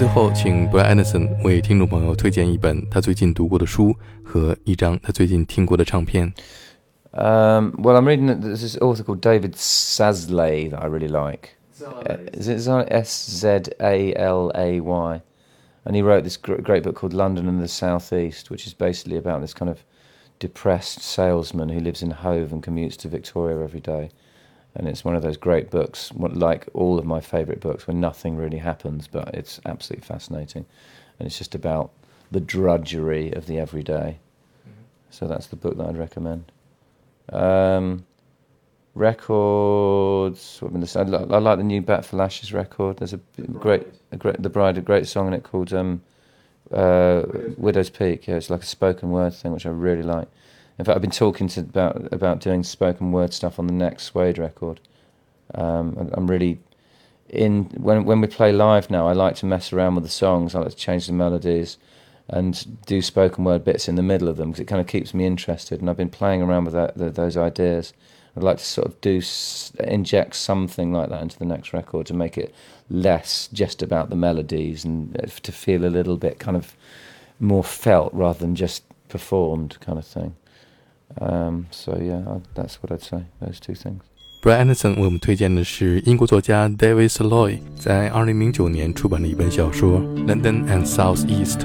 最后，请 Brett Anderson 为听众朋友推荐一本他最近读过的书和一张他最近听过的唱片。
Um, well, I'm reading this is author called David Szalay that I really like. Uh, is it S Z A L A Y? And he wrote this great book called London and the Southeast, which is basically about this kind of depressed salesman who lives in Hove and commutes to Victoria every day. And it's one of those great books, like all of my favourite books, where nothing really happens, but it's absolutely fascinating. And it's just about the drudgery of the everyday. So that's the book that I'd recommend. Um, records. What have been I, li- I like the new Bat for Lashes record. There's a b- great, a great, the Bride, a great song in it called um, uh, Widow's Peak. Yeah, it's like a spoken word thing, which I really like. In fact, I've been talking to about about doing spoken word stuff on the next Suede record. Um, I'm really in when when we play live now. I like to mess around with the songs. I like to change the melodies and do spoken word bits in the middle of them because it kind of keeps me interested. And I've been playing around with that, th those ideas. I'd like to sort of do inject something like that into the next record to make it less just about the melodies and uh, to feel a little bit kind of more felt rather than just performed kind of thing. Um, so yeah, that's what I'd say. Those two things.
Brian Anderson 为我们推荐的是英国作家 David Saloy 在2009年出版的一本小说《London and South East》。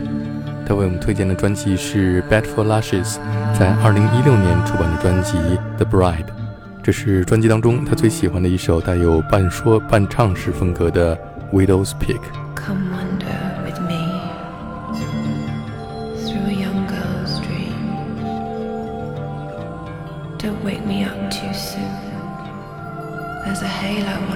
他为我们推荐的专辑是《Bad for Lashes》，在2016年出版的专辑《The Bride》。这是专辑当中他最喜欢的一首带有半说半唱式风格的《Widow's Peak》。
Halo